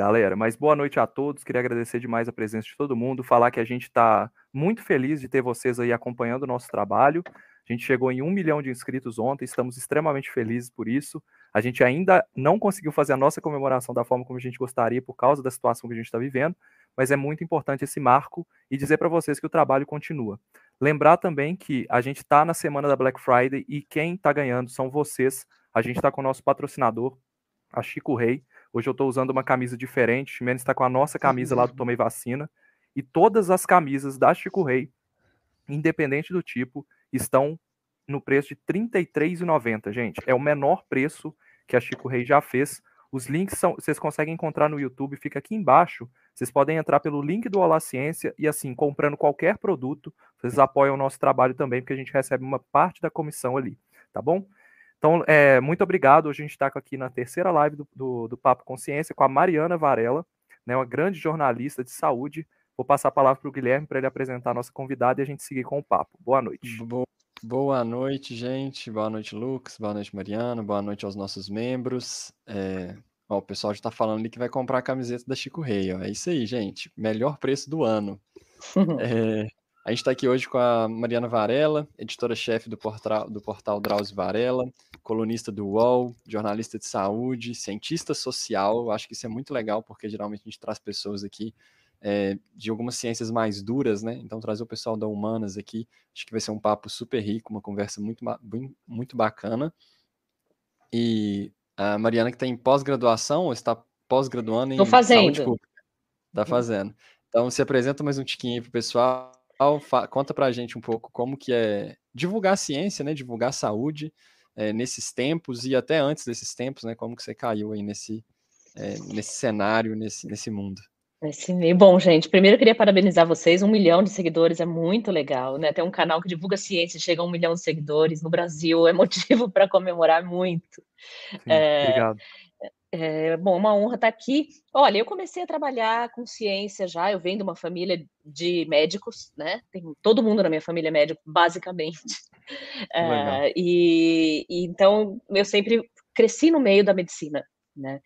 galera. Mas boa noite a todos. Queria agradecer demais a presença de todo mundo. Falar que a gente está muito feliz de ter vocês aí acompanhando o nosso trabalho. A gente chegou em um milhão de inscritos ontem, estamos extremamente felizes por isso. A gente ainda não conseguiu fazer a nossa comemoração da forma como a gente gostaria por causa da situação que a gente está vivendo, mas é muito importante esse marco e dizer para vocês que o trabalho continua. Lembrar também que a gente está na semana da Black Friday e quem está ganhando são vocês. A gente está com o nosso patrocinador, a Chico Rei. Hoje eu estou usando uma camisa diferente. O Ximenes está com a nossa camisa lá do Tomei Vacina. E todas as camisas da Chico Rei, independente do tipo, estão no preço de R$ 33,90, gente. É o menor preço que a Chico Rei já fez. Os links são, vocês conseguem encontrar no YouTube, fica aqui embaixo. Vocês podem entrar pelo link do Olá Ciência e assim, comprando qualquer produto, vocês apoiam o nosso trabalho também, porque a gente recebe uma parte da comissão ali, tá bom? Então, é, muito obrigado. Hoje a gente está aqui na terceira live do, do, do, Papo Consciência com a Mariana Varela, né, uma grande jornalista de saúde. Vou passar a palavra para o Guilherme para ele apresentar a nossa convidada e a gente seguir com o papo. Boa noite. Boa noite, gente. Boa noite, Lucas. Boa noite, Mariana. Boa noite aos nossos membros. É... Ó, o pessoal já está falando ali que vai comprar a camiseta da Chico Rei. Ó. É isso aí, gente. Melhor preço do ano. é... A gente está aqui hoje com a Mariana Varela, editora-chefe do portal, do portal Drauzio Varela, colunista do UOL, jornalista de saúde, cientista social. Acho que isso é muito legal, porque geralmente a gente traz pessoas aqui é, de algumas ciências mais duras, né? Então, trazer o pessoal da Humanas aqui, acho que vai ser um papo super rico, uma conversa muito, muito bacana. E a Mariana, que está em pós-graduação, ou está pós-graduando em saúde pública? Está fazendo. Então, se apresenta mais um tiquinho aí para o pessoal conta pra gente um pouco como que é divulgar ciência, né? Divulgar saúde é, nesses tempos e até antes desses tempos, né? Como que você caiu aí nesse, é, nesse cenário, nesse, nesse mundo. Esse Bom, gente, primeiro eu queria parabenizar vocês. Um milhão de seguidores é muito legal, né? Tem um canal que divulga ciência e chega a um milhão de seguidores no Brasil, é motivo para comemorar muito. Sim, é, obrigado. É, bom, uma honra estar aqui. Olha, eu comecei a trabalhar com ciência já, eu venho de uma família de médicos, né? Tem todo mundo na minha família é médico, basicamente. É, e, e, então eu sempre cresci no meio da medicina, né?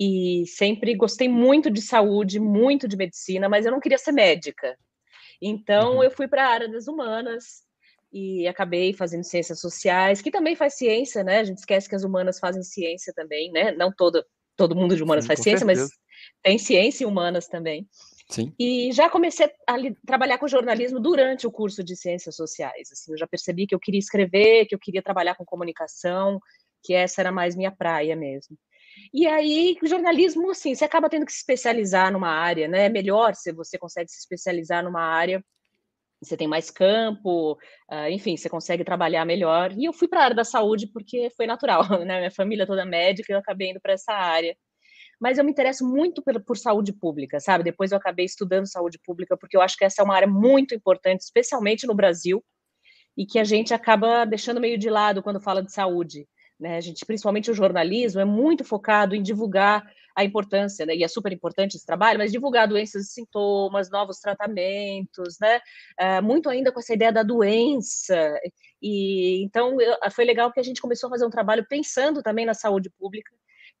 E sempre gostei muito de saúde, muito de medicina, mas eu não queria ser médica. Então uhum. eu fui para a área das humanas, e acabei fazendo ciências sociais, que também faz ciência, né? A gente esquece que as humanas fazem ciência também, né? Não todo, todo mundo de humanas Sim, faz ciência, certeza. mas tem ciência e humanas também. Sim. E já comecei a trabalhar com jornalismo durante o curso de ciências sociais. Assim, eu já percebi que eu queria escrever, que eu queria trabalhar com comunicação, que essa era mais minha praia mesmo. E aí, jornalismo, assim, você acaba tendo que se especializar numa área, né? É melhor se você consegue se especializar numa área você tem mais campo, uh, enfim, você consegue trabalhar melhor. E eu fui para a área da saúde porque foi natural, né? Minha família toda médica eu acabei indo para essa área. Mas eu me interesso muito por, por, saúde pública, sabe? Depois eu acabei estudando saúde pública porque eu acho que essa é uma área muito importante, especialmente no Brasil, e que a gente acaba deixando meio de lado quando fala de saúde. Né? A gente, principalmente o jornalismo, é muito focado em divulgar a importância, né? e é super importante esse trabalho, mas divulgar doenças e sintomas, novos tratamentos, né? É, muito ainda com essa ideia da doença. E então eu, foi legal que a gente começou a fazer um trabalho pensando também na saúde pública,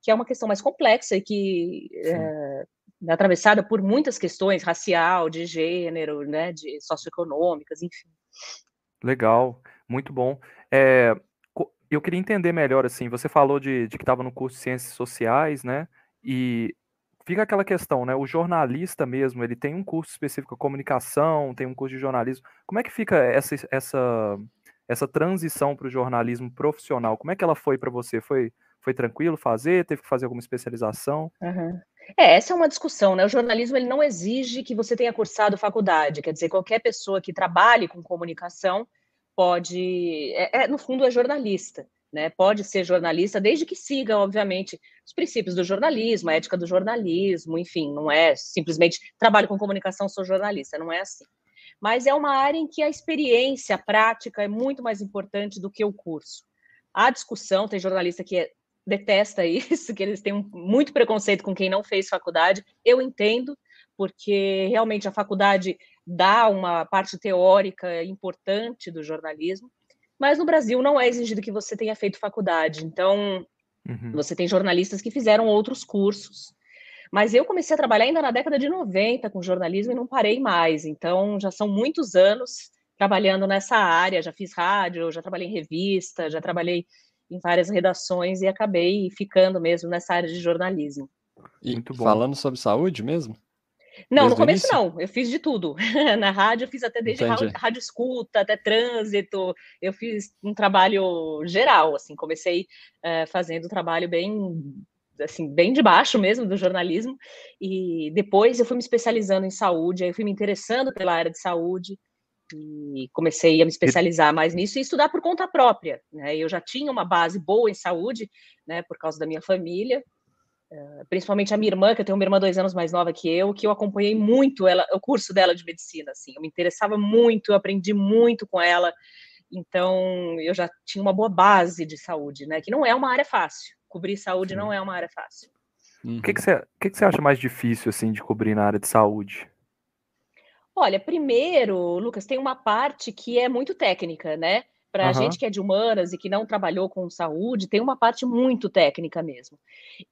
que é uma questão mais complexa e que é, é atravessada por muitas questões racial, de gênero, né? De socioeconômicas, enfim. Legal, muito bom. É, eu queria entender melhor, assim, você falou de, de que estava no curso de Ciências Sociais, né? E fica aquela questão, né? O jornalista mesmo, ele tem um curso específico comunicação, tem um curso de jornalismo. Como é que fica essa, essa, essa transição para o jornalismo profissional? Como é que ela foi para você? Foi, foi tranquilo fazer? Teve que fazer alguma especialização? Uhum. É, essa é uma discussão, né? O jornalismo ele não exige que você tenha cursado faculdade, quer dizer, qualquer pessoa que trabalhe com comunicação pode, é, é no fundo, é jornalista né? Pode ser jornalista desde que siga, obviamente, os princípios do jornalismo, a ética do jornalismo, enfim, não é simplesmente trabalho com comunicação, sou jornalista, não é assim. Mas é uma área em que a experiência, a prática é muito mais importante do que o curso. A discussão, tem jornalista que é, detesta isso, que eles têm muito preconceito com quem não fez faculdade. Eu entendo, porque realmente a faculdade dá uma parte teórica importante do jornalismo, mas no Brasil não é exigido que você tenha feito faculdade. Então, uhum. você tem jornalistas que fizeram outros cursos. Mas eu comecei a trabalhar ainda na década de 90 com jornalismo e não parei mais. Então, já são muitos anos trabalhando nessa área. Já fiz rádio, já trabalhei em revista, já trabalhei em várias redações e acabei ficando mesmo nessa área de jornalismo. E Muito bom. falando sobre saúde mesmo? Não, desde no começo não, eu fiz de tudo. Na rádio eu fiz até desde rádio, rádio, escuta, até trânsito, eu fiz um trabalho geral, assim, comecei uh, fazendo trabalho bem assim, bem de baixo mesmo do jornalismo, e depois eu fui me especializando em saúde, aí eu fui me interessando pela área de saúde, e comecei a me especializar mais nisso e estudar por conta própria, né, eu já tinha uma base boa em saúde, né, por causa da minha família, eh, principalmente a minha irmã, que eu tenho uma irmã dois anos mais nova que eu, que eu acompanhei muito ela, o curso dela de medicina, assim, eu me interessava muito, eu aprendi muito com ela, então eu já tinha uma boa base de saúde, né, que não é uma área fácil, cobrir saúde Sim. não é uma área fácil. Uhum. O que, que, você, que, que você acha mais difícil, assim, de cobrir na área de saúde? Olha, primeiro, Lucas, tem uma parte que é muito técnica, né? Para a uhum. gente que é de humanas e que não trabalhou com saúde, tem uma parte muito técnica mesmo.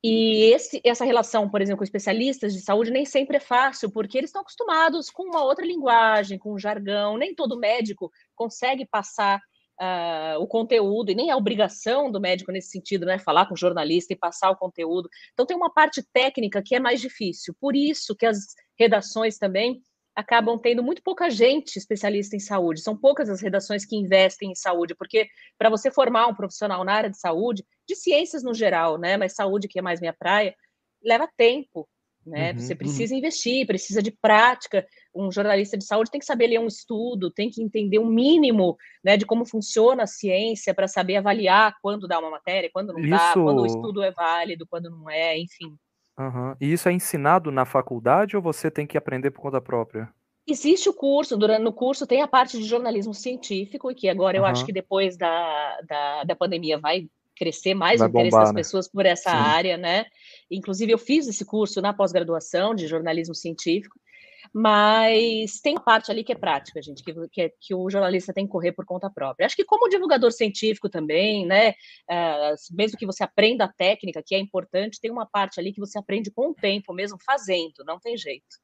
E esse, essa relação, por exemplo, com especialistas de saúde nem sempre é fácil, porque eles estão acostumados com uma outra linguagem, com um jargão. Nem todo médico consegue passar uh, o conteúdo, e nem a obrigação do médico nesse sentido, né? Falar com o jornalista e passar o conteúdo. Então, tem uma parte técnica que é mais difícil. Por isso que as redações também acabam tendo muito pouca gente especialista em saúde. São poucas as redações que investem em saúde, porque para você formar um profissional na área de saúde, de ciências no geral, né? Mas saúde, que é mais minha praia, leva tempo. Né? Uhum, você uhum. precisa uhum. investir, precisa de prática. Um jornalista de saúde tem que saber ler um estudo, tem que entender o um mínimo né, de como funciona a ciência para saber avaliar quando dá uma matéria, quando não isso... dá, quando o estudo é válido, quando não é, enfim. E isso é ensinado na faculdade ou você tem que aprender por conta própria? Existe o curso, durante no curso tem a parte de jornalismo científico, e que agora eu acho que depois da, da, da pandemia vai crescer mais Vai o interesse bombar, das né? pessoas por essa Sim. área, né? Inclusive, eu fiz esse curso na pós-graduação de jornalismo científico, mas tem uma parte ali que é prática, gente, que, que, é, que, o jornalista tem que correr por conta própria. Acho que como divulgador científico também, né, uh, mesmo que você aprenda a técnica, que é importante, tem uma parte ali que você aprende com o tempo, mesmo fazendo, não tem jeito.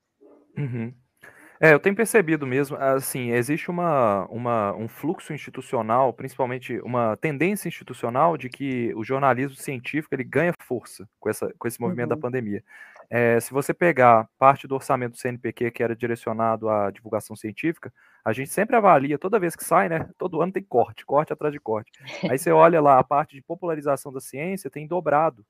Uhum. É, eu tenho percebido mesmo, assim, existe uma, uma, um fluxo institucional, principalmente uma tendência institucional de que o jornalismo científico ele ganha força com, essa, com esse movimento uhum. da pandemia. É, se você pegar parte do orçamento do CNPq que era direcionado à divulgação científica, a gente sempre avalia, toda vez que sai, né? Todo ano tem corte, corte atrás de corte. Aí você olha lá, a parte de popularização da ciência tem dobrado.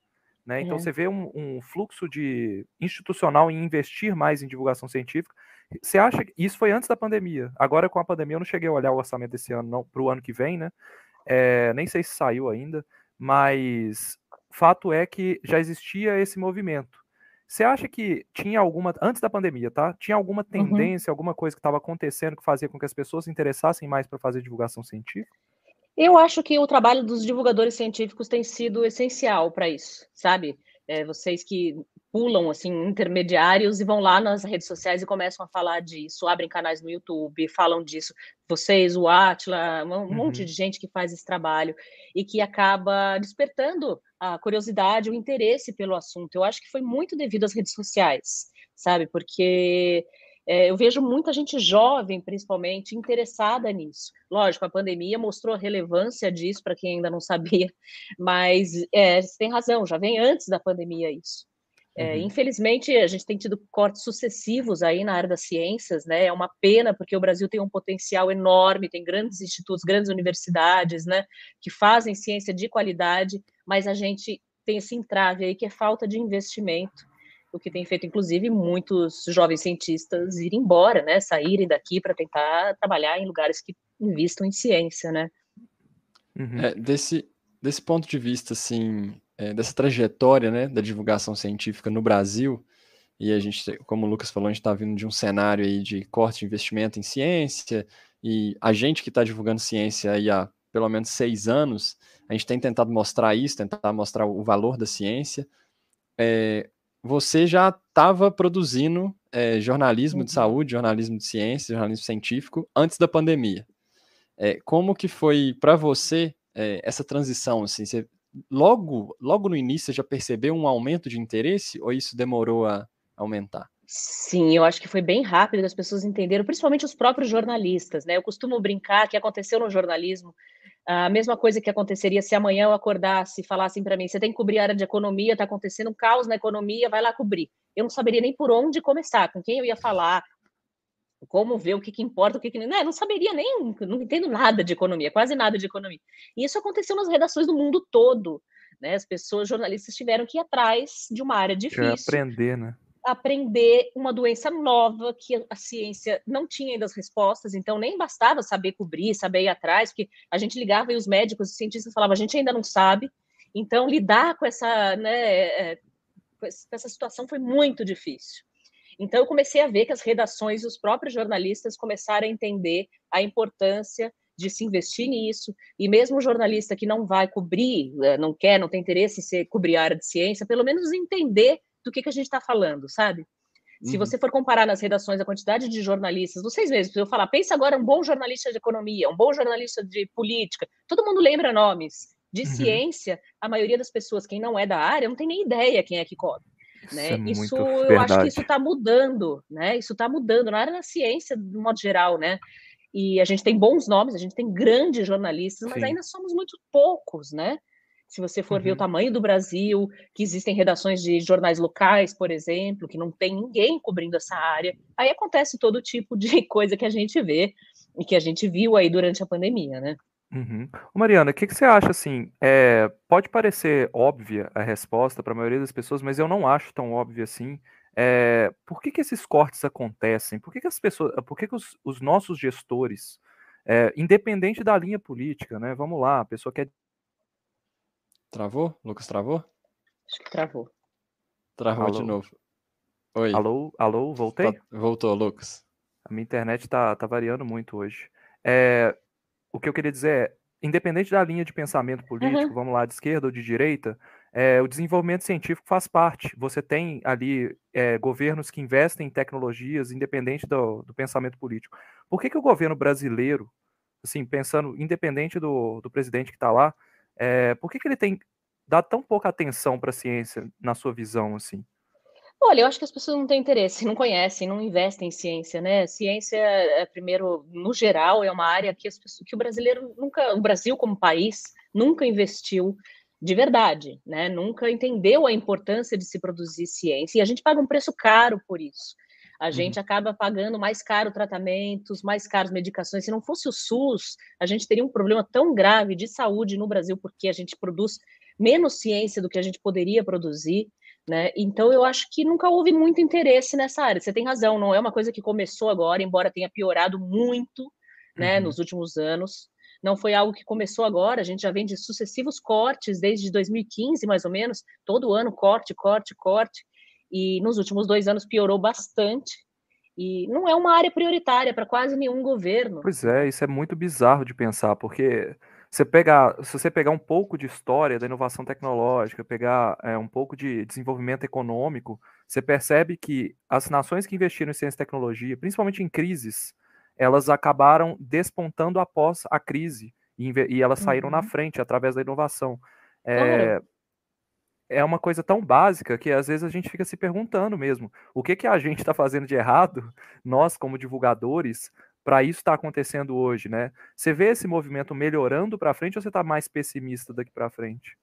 Né? Então, uhum. você vê um, um, fluxo de institucional em investir mais em divulgação científica. Você acha que isso foi antes da pandemia? Agora, com a pandemia, eu não cheguei a olhar o orçamento desse ano para o ano que vem, né? É, nem sei se saiu ainda, mas fato é que já existia esse movimento. Você acha que tinha alguma, antes da pandemia, tá? Tinha alguma uhum. tendência, uhum. alguma coisa que estava acontecendo que fazia com que as pessoas se interessassem mais para fazer divulgação científica? Eu acho que o trabalho dos divulgadores científicos tem sido essencial para isso, sabe? É, vocês que pulam assim intermediários e vão lá nas redes sociais e começam a falar disso, abrem canais no YouTube, falam disso. Vocês, o Atila, um uhum. monte de gente que faz esse trabalho e que acaba despertando a curiosidade, o interesse pelo assunto. Eu acho que foi muito devido às redes sociais, sabe? Porque é, eu vejo muita gente jovem, principalmente, interessada nisso. Lógico, a pandemia mostrou a relevância disso para quem ainda não sabia, mas é, você tem razão, já vem antes da pandemia isso. É, uhum. Infelizmente, a gente tem tido cortes sucessivos aí na área das ciências, né? É uma pena, porque o Brasil tem um potencial enorme, tem grandes institutos, grandes universidades, né? Que fazem ciência de qualidade, mas a gente tem esse entrave aí que é falta de investimento o que tem feito, inclusive, muitos jovens cientistas irem embora, né, saírem daqui para tentar trabalhar em lugares que investam em ciência, né. Uhum. É, desse, desse ponto de vista, assim, é, dessa trajetória, né, da divulgação científica no Brasil, e a gente, como o Lucas falou, a gente está vindo de um cenário aí de corte de investimento em ciência, e a gente que está divulgando ciência aí há pelo menos seis anos, a gente tem tentado mostrar isso, tentar mostrar o valor da ciência. É, você já estava produzindo é, jornalismo uhum. de saúde, jornalismo de ciência, jornalismo científico antes da pandemia. É, como que foi para você é, essa transição? Assim, você logo, logo no início, já percebeu um aumento de interesse ou isso demorou a aumentar? Sim, eu acho que foi bem rápido, as pessoas entenderam, principalmente os próprios jornalistas, né? Eu costumo brincar que aconteceu no jornalismo a mesma coisa que aconteceria se amanhã eu acordasse e falassem para mim: você tem que cobrir a área de economia, está acontecendo um caos na economia, vai lá cobrir. Eu não saberia nem por onde começar, com quem eu ia falar, como ver o que, que importa, o que, que não. Né, não saberia nem, não entendo nada de economia, quase nada de economia. E isso aconteceu nas redações do mundo todo. Né? As pessoas, jornalistas, tiveram que ir atrás de uma área difícil. aprender, né? aprender uma doença nova que a ciência não tinha ainda as respostas, então nem bastava saber cobrir, saber ir atrás, porque a gente ligava e os médicos e cientistas falavam, a gente ainda não sabe. Então, lidar com essa, né, é, com essa situação foi muito difícil. Então, eu comecei a ver que as redações e os próprios jornalistas começaram a entender a importância de se investir nisso, e mesmo o jornalista que não vai cobrir, é, não quer, não tem interesse em ser, cobrir a área de ciência, pelo menos entender do que, que a gente está falando, sabe? Se uhum. você for comparar nas redações a quantidade de jornalistas, vocês mesmos, eu falar, pensa agora um bom jornalista de economia, um bom jornalista de política, todo mundo lembra nomes. De uhum. ciência, a maioria das pessoas, quem não é da área, não tem nem ideia quem é que cobre. Né? Isso, é isso eu verdade. acho que isso está mudando, né? Isso está mudando na área da ciência, de modo geral, né? E a gente tem bons nomes, a gente tem grandes jornalistas, mas Sim. ainda somos muito poucos, né? Se você for uhum. ver o uhum. tamanho do Brasil, que existem redações de jornais locais, por exemplo, que não tem ninguém cobrindo essa área, aí acontece todo tipo de coisa que a gente vê e que a gente viu aí durante a pandemia, né? Uhum. Mariana, o que, que, você acha assim? É, pode parecer óbvia a resposta para a maioria das pessoas, mas eu não acho tão óbvia assim. É, por que, que esses cortes acontecem? Por que, que as pessoas, por que, que os, os nossos gestores, é, independente da linha política, né? Vamos lá, a pessoa quer Travou? Lucas travou? Acho que travou. Travou alô. de novo. Oi. Alô, alô, voltei? Tá, voltou, Lucas. A minha internet tá, tá variando muito hoje. É, o que eu queria dizer é, independente da linha de pensamento político, uhum. vamos lá, de esquerda ou de direita, é, o desenvolvimento científico faz parte. Você tem ali é, governos que investem em tecnologias, independente do, do pensamento político. Por que, que o governo brasileiro, assim, pensando, independente do, do presidente que está lá, é, por que, que ele tem dado tão pouca atenção para a ciência, na sua visão, assim? Olha, eu acho que as pessoas não têm interesse, não conhecem, não investem em ciência, né? Ciência, é, primeiro, no geral, é uma área que, as pessoas, que o brasileiro nunca, o Brasil como país, nunca investiu de verdade, né? Nunca entendeu a importância de se produzir ciência e a gente paga um preço caro por isso. A gente uhum. acaba pagando mais caro tratamentos, mais caros medicações. Se não fosse o SUS, a gente teria um problema tão grave de saúde no Brasil, porque a gente produz menos ciência do que a gente poderia produzir. Né? Então, eu acho que nunca houve muito interesse nessa área. Você tem razão, não é uma coisa que começou agora, embora tenha piorado muito né, uhum. nos últimos anos. Não foi algo que começou agora, a gente já vem de sucessivos cortes desde 2015, mais ou menos, todo ano corte, corte, corte e nos últimos dois anos piorou bastante. E não é uma área prioritária para quase nenhum governo. Pois é, isso é muito bizarro de pensar, porque você pegar, se você pegar um pouco de história da inovação tecnológica, pegar é, um pouco de desenvolvimento econômico, você percebe que as nações que investiram em ciência e tecnologia, principalmente em crises, elas acabaram despontando após a crise e, e elas saíram uhum. na frente através da inovação. É, é uma coisa tão básica que às vezes a gente fica se perguntando mesmo, o que que a gente está fazendo de errado, nós como divulgadores, para isso estar tá acontecendo hoje, né? Você vê esse movimento melhorando para frente ou você está mais pessimista daqui para frente?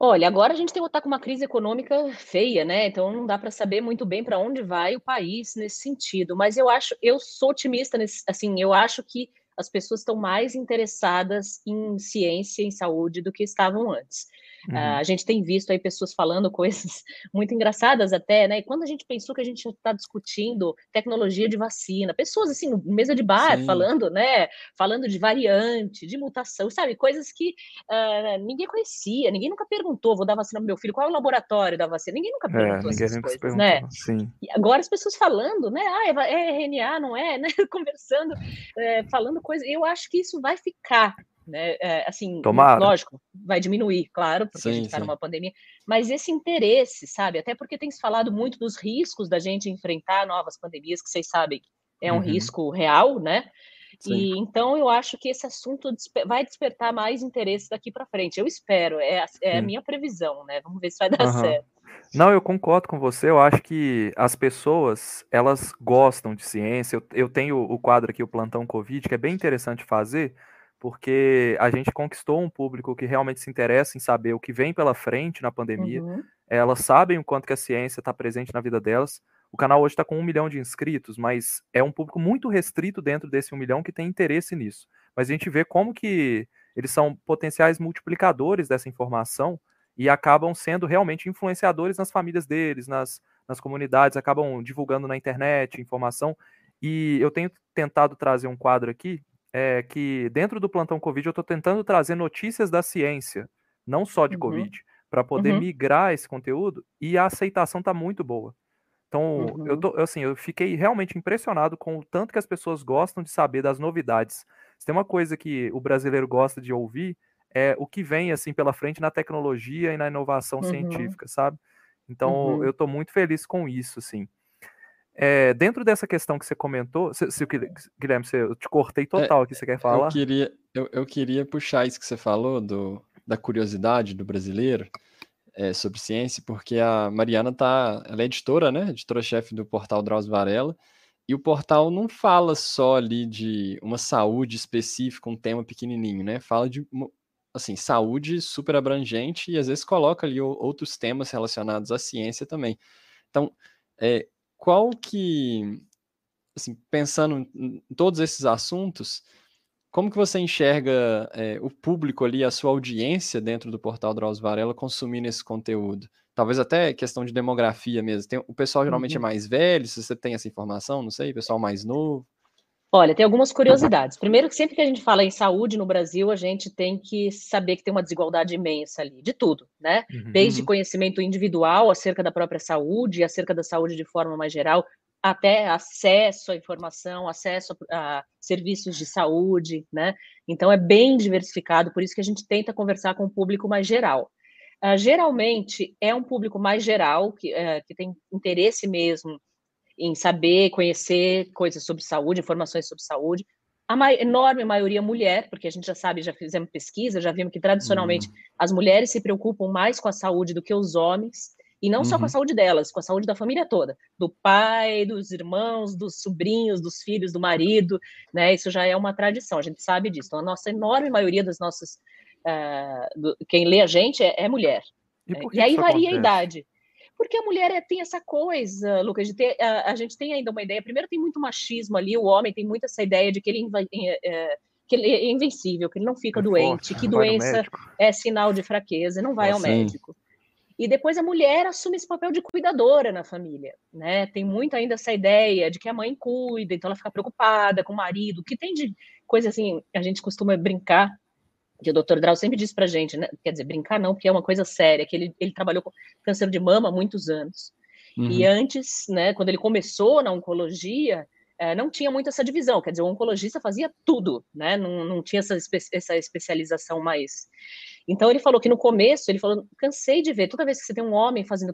Olha, agora a gente tem tá com uma crise econômica feia, né? Então não dá para saber muito bem para onde vai o país nesse sentido. Mas eu acho, eu sou otimista nesse, assim, eu acho que as pessoas estão mais interessadas em ciência, em saúde do que estavam antes. Uhum. Uh, a gente tem visto aí pessoas falando coisas muito engraçadas até, né? E quando a gente pensou que a gente está discutindo tecnologia de vacina, pessoas assim, mesa de bar Sim. falando, né? Falando de variante, de mutação, sabe? Coisas que uh, ninguém conhecia, ninguém nunca perguntou, vou dar vacina pro meu filho, qual é o laboratório da vacina? Ninguém nunca é, perguntou é, essas coisas, né? Sim. E agora as pessoas falando, né? Ah, é, é RNA, não é, né? Conversando, é, falando coisas. Eu acho que isso vai ficar né? É, assim, Tomara. lógico, vai diminuir, claro, porque sim, a gente está numa pandemia, mas esse interesse, sabe? Até porque tem se falado muito dos riscos da gente enfrentar novas pandemias, que vocês sabem, é um uhum. risco real, né? Sim. E então eu acho que esse assunto vai despertar mais interesse daqui para frente. Eu espero, é, a, é a minha previsão, né? Vamos ver se vai dar uhum. certo. Não, eu concordo com você. Eu acho que as pessoas elas gostam de ciência. Eu, eu tenho o quadro aqui, o plantão Covid, que é bem interessante fazer, porque a gente conquistou um público que realmente se interessa em saber o que vem pela frente na pandemia. Uhum. Elas sabem o quanto que a ciência está presente na vida delas. O canal hoje está com um milhão de inscritos, mas é um público muito restrito dentro desse um milhão que tem interesse nisso. Mas a gente vê como que eles são potenciais multiplicadores dessa informação e acabam sendo realmente influenciadores nas famílias deles, nas, nas comunidades, acabam divulgando na internet informação. E eu tenho tentado trazer um quadro aqui é, que dentro do plantão Covid eu estou tentando trazer notícias da ciência, não só de uhum. Covid, para poder uhum. migrar esse conteúdo e a aceitação está muito boa. Então, uhum. eu, tô, assim, eu fiquei realmente impressionado com o tanto que as pessoas gostam de saber das novidades. Se tem uma coisa que o brasileiro gosta de ouvir, é o que vem assim pela frente na tecnologia e na inovação uhum. científica, sabe? Então, uhum. eu estou muito feliz com isso, assim. É, dentro dessa questão que você comentou, se, se, Guilherme, se eu te cortei é, total aqui, você quer falar? Eu queria, eu, eu queria puxar isso que você falou do, da curiosidade do brasileiro é, sobre ciência, porque a Mariana tá, ela é editora, né? Editora-chefe do portal Drauzio Varela, e o portal não fala só ali de uma saúde específica, um tema pequenininho, né? Fala de assim, saúde super abrangente e às vezes coloca ali outros temas relacionados à ciência também. Então, é, qual que, assim, pensando em todos esses assuntos, como que você enxerga é, o público ali, a sua audiência dentro do portal Drauzio Varela consumindo esse conteúdo? Talvez até questão de demografia mesmo. Tem, o pessoal geralmente é uhum. é mais velho, se você tem essa informação, não sei, pessoal mais novo. Olha, tem algumas curiosidades. Primeiro, que sempre que a gente fala em saúde no Brasil, a gente tem que saber que tem uma desigualdade imensa ali, de tudo, né? Uhum. Desde conhecimento individual acerca da própria saúde, acerca da saúde de forma mais geral, até acesso à informação, acesso a, a, serviços de saúde, né? Então é bem diversificado, por isso que a gente tenta conversar com o público mais geral. Uh, geralmente é um público mais geral, que, uh, que tem interesse mesmo em saber, conhecer coisas sobre saúde, informações sobre saúde. A ma enorme maioria mulher, porque a gente já sabe, já fizemos pesquisa, já vimos que tradicionalmente uhum. as mulheres se preocupam mais com a saúde do que os homens. E não uhum. só com a uhum. saúde delas, com a saúde da família toda, do pai, dos irmãos, dos sobrinhos, dos filhos, do marido, né? Isso já é uma tradição, a gente sabe disso. Então, a nossa enorme maioria das nossas. Uh, do, quem lê a gente é, é mulher. E, e aí varia acontece? a idade. Porque a mulher é, tem essa coisa, Lucas, de ter. A, a, gente tem ainda uma ideia. Primeiro, tem muito machismo ali, o homem tem muito essa ideia de que ele. É, que ele é invencível, que ele não fica é doente, forte, que doença é sinal de fraqueza, não vai ao médico. E depois a mulher assume esse papel de cuidadora na família, né? Tem muito ainda essa ideia de que a mãe cuida, então ela fica preocupada com o marido, que tem de coisa assim, a gente costuma brincar, que o doutor Drauzio sempre diz pra gente, né? Quer dizer, brincar não, porque é uma coisa séria, que ele, ele trabalhou com câncer de mama há muitos anos. Uhum. E antes, né, quando ele começou na oncologia, é, não tinha muito essa divisão, quer dizer, o oncologista fazia tudo, né? Não, não tinha essa, espe essa especialização mais. Então ele falou que no começo, ele falou, cansei de ver, toda vez que você tem um homem fazendo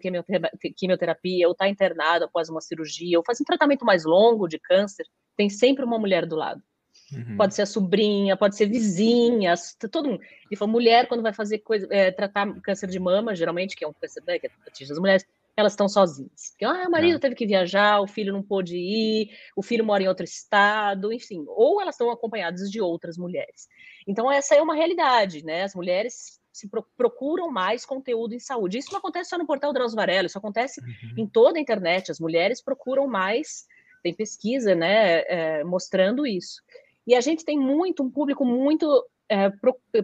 quimioterapia, ou está internado após uma cirurgia, ou faz um tratamento mais longo de câncer, tem sempre uma mulher do lado. Uhum. Pode ser a sobrinha, pode ser vizinha, todo mundo. Ele falou, mulher, quando vai fazer coisa, é, tratar câncer de mama, geralmente, que é um câncer né, que atinge as mulheres, elas estão sozinhas. Porque, ah, o marido é. teve que viajar, o filho não pôde ir, o filho mora em outro estado, enfim. Ou elas estão acompanhadas de outras mulheres. Então, essa é uma realidade, né? As mulheres se pro procuram mais conteúdo em saúde. Isso não acontece só no portal Drauzio Varela, isso acontece uhum. em toda a internet. As mulheres procuram mais, tem pesquisa, né, é, mostrando isso. E a gente tem muito, um público muito é,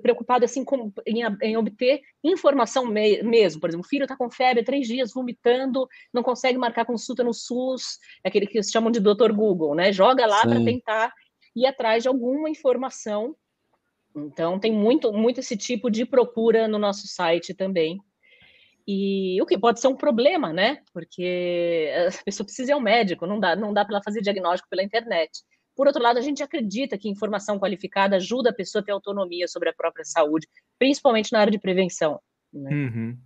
preocupado assim com, em, em, obter informação me, mesmo. Por exemplo, o filho está com febre três dias, vomitando, não consegue marcar consulta no SUS, é aquele que chamam de doutor Google, né? Joga lá para tentar ir atrás de alguma informação. Então, tem muito, muito esse tipo de procura no nosso site também. E o que pode ser um problema, né? Porque a pessoa precisa ir ao médico, não dá, não dá para ela fazer diagnóstico pela internet. Por outro lado, a gente acredita que informação qualificada ajuda a pessoa a ter autonomia sobre a própria saúde, principalmente na área de prevenção. Né? Uhum.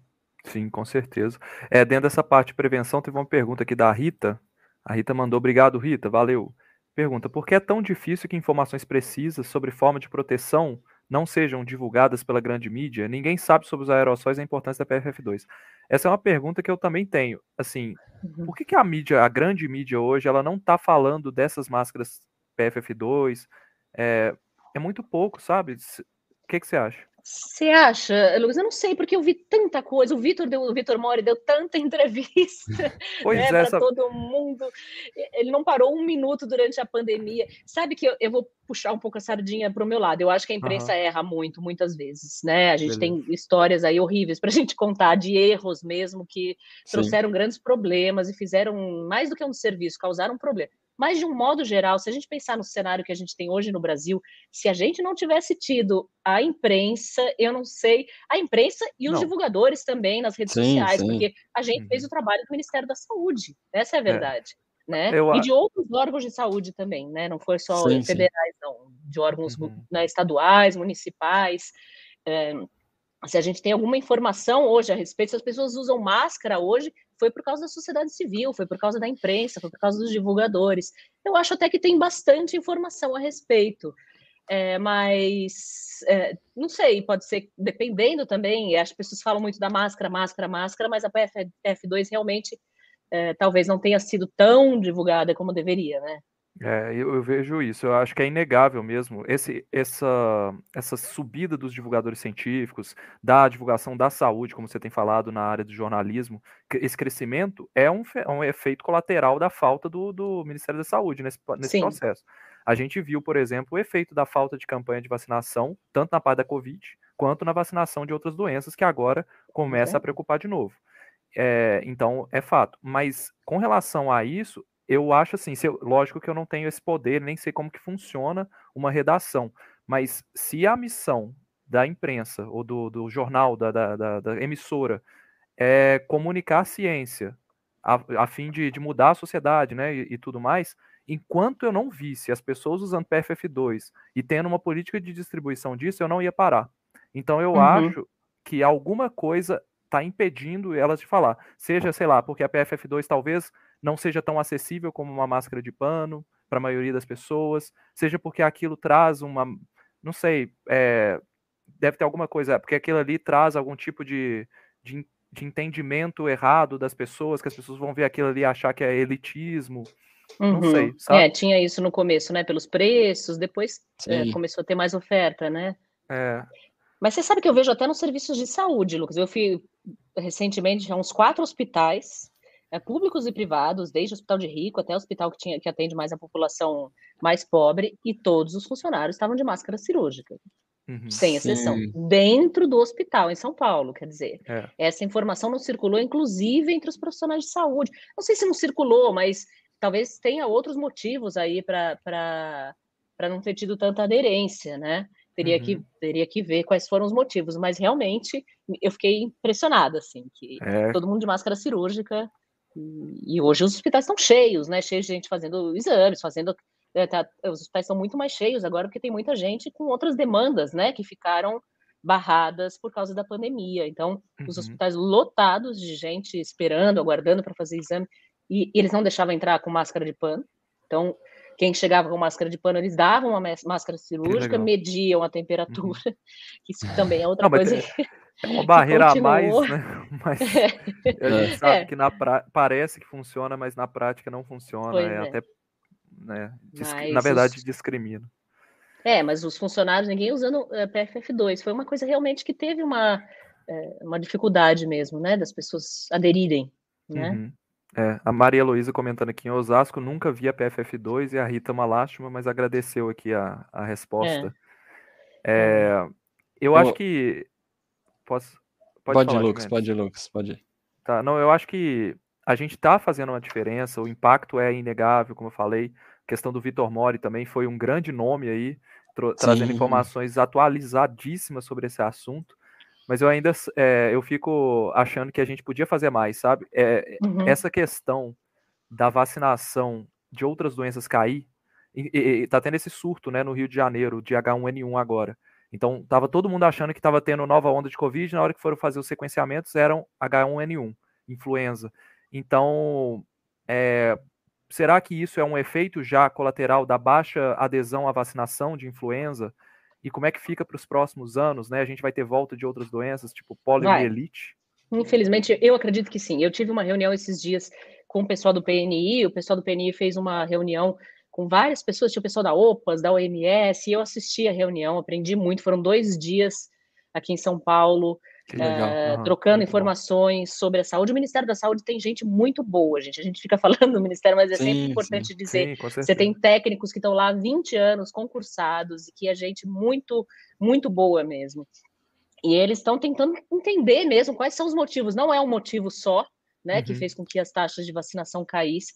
Sim, com certeza. É, dentro dessa parte de prevenção, teve uma pergunta aqui da Rita. A Rita mandou, obrigado, Rita, valeu. pergunta: por que é tão difícil que informações precisas sobre forma de proteção não sejam divulgadas pela grande mídia? Ninguém sabe sobre os aerossóis e a importância da PFF2. Essa é uma pergunta que eu também tenho. Assim, uhum. por que, que a mídia, a grande mídia hoje, ela não está falando dessas máscaras PFF2? É, é muito pouco, sabe? O que, que você acha? Você acha, Lucas? Eu não sei, porque eu vi tanta coisa. O Vitor deu, o Vitor Mori deu tanta entrevista pois né, é, para essa... todo mundo. Ele não parou um minuto durante a pandemia. Sabe que eu, eu vou puxar um pouco a sardinha para o meu lado. Eu acho que a imprensa uhum. erra muito, muitas vezes, né? A gente Beleza. tem histórias aí horríveis para a gente contar de erros mesmo que Sim. trouxeram grandes problemas e fizeram mais do que um serviço, causaram um problema. Mas, de um modo geral, se a gente pensar no cenário que a gente tem hoje no Brasil, se a gente não tivesse tido a imprensa, eu não sei, a imprensa e os não. divulgadores também nas redes sim, sociais, sim. porque a gente uhum. fez o trabalho do Ministério da Saúde, essa é a é. verdade. É. Né? Eu... E de outros órgãos de saúde também, né? Não foi só sim, federais, não, de órgãos uhum. né, estaduais, municipais. É, se a gente tem alguma informação hoje a respeito, se as pessoas usam máscara hoje, foi por causa da sociedade civil, foi por causa da imprensa, foi por causa dos divulgadores. Eu acho até que tem bastante informação a respeito. É, mas é, não sei, pode ser dependendo também. As pessoas falam muito da máscara, máscara, máscara, mas a PF2 realmente é, talvez não tenha sido tão divulgada como deveria, né? É, eu, eu, vejo isso. Eu acho que é inegável mesmo esse, essa, essa subida dos divulgadores científicos, da divulgação da saúde, como você tem falado na área do jornalismo. Esse crescimento é um, é um efeito colateral da falta do, do Ministério da Saúde nesse, nesse processo. A gente viu, por exemplo, o efeito da falta de campanha de vacinação, tanto na parte da Covid, quanto na vacinação de outras doenças, que agora começa a preocupar de novo. É, então, é fato. Mas com relação a isso, eu acho assim, eu, lógico que eu não tenho esse poder, nem sei como que funciona uma redação, mas se a missão da imprensa ou do, do jornal, da, da, da, da emissora, é comunicar a ciência a, a fim de, de, mudar a sociedade né, e, e, tudo mais, enquanto eu não visse as pessoas usando PFF2 e tendo uma política de distribuição disso, eu não ia parar. Então eu uhum. acho que alguma coisa está impedindo elas de falar. Seja, sei lá, porque a PFF2 talvez não seja tão acessível como uma máscara de pano para a maioria das pessoas, seja porque aquilo traz uma, não sei, é, deve ter alguma coisa, porque aquilo ali traz algum tipo de, de, de, entendimento errado das pessoas, que as pessoas vão ver aquilo ali e achar que é elitismo. Uhum. Não sei, sabe? É, tinha isso no começo, né? Pelos preços, depois é, começou a ter mais oferta, né? É. Mas você sabe que eu vejo até nos serviços de saúde, Lucas. Eu fui recentemente a uns quatro hospitais é, públicos e privados, desde o hospital de rico até o hospital que, tinha, que atende mais a população mais pobre, e todos os funcionários estavam de máscara cirúrgica. Uhum, sem exceção, sim. dentro do hospital em São Paulo, quer dizer, é. essa informação não circulou, inclusive entre os profissionais de saúde. Não sei se não circulou, mas talvez tenha outros motivos aí para não ter tido tanta aderência, né? Teria, uhum. que, teria que ver quais foram os motivos, mas realmente eu fiquei impressionada, assim, que é. todo mundo de máscara cirúrgica e, hoje os hospitais estão cheios, né? Cheios de gente fazendo exames, fazendo. É, tá, os hospitais estão muito mais cheios agora porque tem muita gente com outras demandas, né? Que ficaram barradas por causa da pandemia. Então, uhum. os hospitais lotados de gente esperando, aguardando para fazer exame, e, e, eles não deixavam entrar com máscara de pano. Então, quem chegava com máscara de pano, eles davam uma máscara cirúrgica, mediam a temperatura, uhum. que isso também é outra não, coisa. É... É uma barreira a mais, né? Mas a gente sabe é. que na pra... parece que funciona, mas na prática não funciona. É, é, até, né? Disc... Na verdade, os... discrimina. É, mas os funcionários, ninguém usando eh, PFF2. Foi uma coisa realmente que teve uma, é, uma dificuldade mesmo, né? Das pessoas aderirem, né? Uhum. É, a Maria Luísa comentando aqui em Osasco, nunca vi a PFF2 e a Rita uma lástima, mas agradeceu aqui a, a resposta. É. É, eu acho que Posso, pode, pode falar, Lucas, pode, Lucas, pode. Tá, não, eu acho que a gente está fazendo uma diferença, o impacto é inegável, como eu falei. A questão do Vitor Mori também foi um grande nome aí, trazendo informações atualizadíssimas sobre esse assunto. Mas eu ainda é, eu fico achando que a gente podia fazer mais, sabe? É, uhum. Essa questão da vacinação de outras doenças cair, e, e, tá tendo esse surto né, no Rio de Janeiro, de H1N1 agora. Então, estava todo mundo achando que estava tendo nova onda de Covid, na hora que foram fazer os sequenciamentos, eram H1N1, influenza. Então, é, será que isso é um efeito já colateral da baixa adesão à vacinação de influenza? E como é que fica para os próximos anos, né? A gente vai ter volta de outras doenças, tipo poliomielite? Infelizmente, eu acredito que sim. Eu tive uma reunião esses dias com o pessoal do PNI, o pessoal do PNI fez uma reunião com várias pessoas, tinha o pessoal da OPAS, da OMS, e eu assisti a reunião, aprendi muito, foram dois dias aqui em São Paulo, uh, trocando informações bom. sobre a saúde. O Ministério da Saúde tem gente muito boa, gente. A gente fica falando do Ministério, mas é sim, sempre importante sim. dizer. Sim, você tem técnicos que estão lá há 20 anos, concursados, e que é gente muito, muito boa mesmo. E eles estão tentando entender mesmo quais são os motivos. Não é um motivo só, né, uhum. que fez com que as taxas de vacinação caíssem,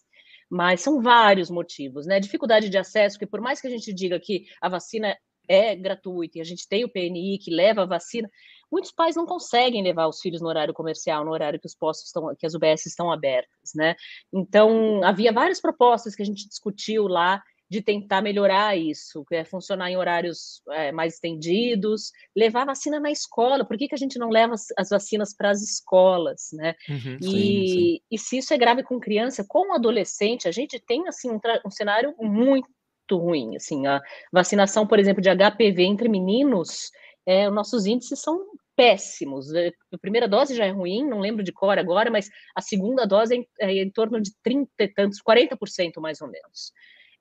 mas são vários motivos, né? Dificuldade de acesso, que por mais que a gente diga que a vacina é gratuita e a gente tem o PNI que leva a vacina, muitos pais não conseguem levar os filhos no horário comercial, no horário que os postos estão, que as UBS estão abertas, né? Então, havia várias propostas que a gente discutiu lá de tentar melhorar isso, é funcionar em horários é, mais estendidos, levar vacina na escola. Por que, que a gente não leva as vacinas para as escolas, né? Uhum, e, sim, sim. e se isso é grave com criança, com adolescente, a gente tem assim um, um cenário muito ruim. Assim, a vacinação, por exemplo, de HPV entre meninos, é, nossos índices são péssimos. É, a primeira dose já é ruim, não lembro de cor agora, mas a segunda dose é em, é em torno de 30 e tantos, 40% mais ou menos.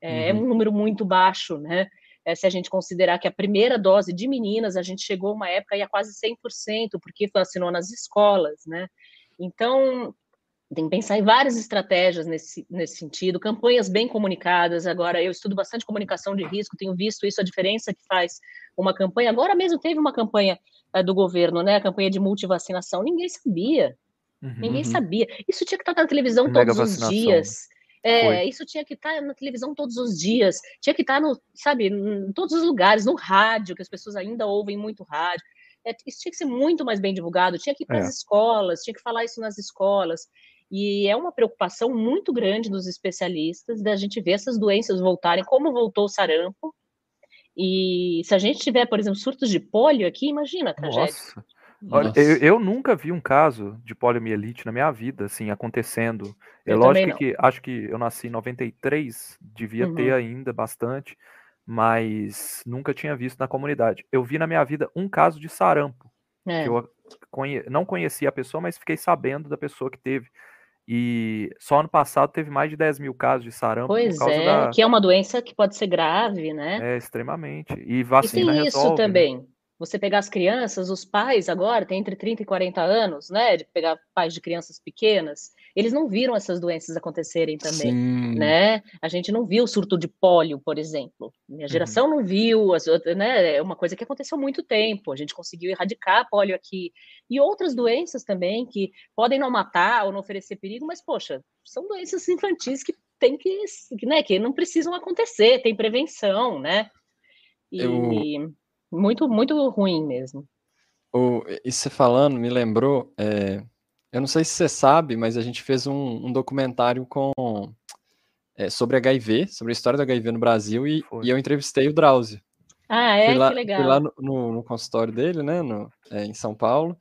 É, é, uhum. um número muito baixo, né? É, se a gente considerar que a primeira dose de meninas, a gente chegou uma época aí a quase 100%, porque vacinou nas escolas, né? Então, tem que pensar em várias estratégias nesse, nesse sentido, campanhas bem comunicadas. Agora, eu estudo bastante comunicação de risco, tenho visto isso, a diferença que faz uma campanha. Agora mesmo teve uma campanha é, do governo, né? A campanha de multivacinação. Ninguém sabia. Uhum. Ninguém sabia. Isso tinha que estar na televisão todos os dias. É, isso tinha que estar na televisão todos os dias, tinha que estar no, sabe, em todos os lugares, no rádio, que as pessoas ainda ouvem muito rádio. É, isso tinha que ser muito mais bem divulgado, tinha que ir para as é. escolas, tinha que falar isso nas escolas. E é uma preocupação muito grande dos especialistas da gente ver essas doenças voltarem, como voltou o sarampo. E se a gente tiver, por exemplo, surtos de pólio aqui, imagina a tragédia. Nossa. Olha, eu, eu, nunca vi um caso de poliomielite na minha vida, assim, acontecendo. É eu lógico que acho que eu nasci em 93, devia uhum. ter ainda bastante, mas nunca tinha visto na comunidade. Eu vi na minha vida um caso de sarampo. É. eu conhe... não conhecia a pessoa, mas fiquei sabendo da pessoa que teve. E só ano passado teve mais de 10 mil casos de sarampo. Pois é, da... que é uma doença que pode ser grave, né? É, extremamente. E vacina e tem resolve, isso né? também. Né? Você pegar as crianças, os pais agora têm entre 30 e 40 anos, né? De pegar pais de crianças pequenas, eles não viram essas doenças acontecerem também, Sim. né? A gente não viu o surto de pólio, por exemplo. Minha uhum. geração uhum. não viu, as, né? É uma coisa que aconteceu há muito tempo. A gente conseguiu erradicar a pólio aqui. E outras doenças também que podem não matar ou não oferecer perigo, mas, poxa, são doenças infantis que tem que, né, que não precisam acontecer, tem prevenção, né? E... Eu muito, muito ruim mesmo. O, isso você falando me lembrou, é, eu não sei se você sabe, mas a gente fez um, um documentário com é, sobre HIV, sobre a história do HIV no Brasil, e, e eu entrevistei o Drauzio. Ah, é? Fui lá, que legal. Fui lá no, no, no consultório dele, né, no, é, em São Paulo,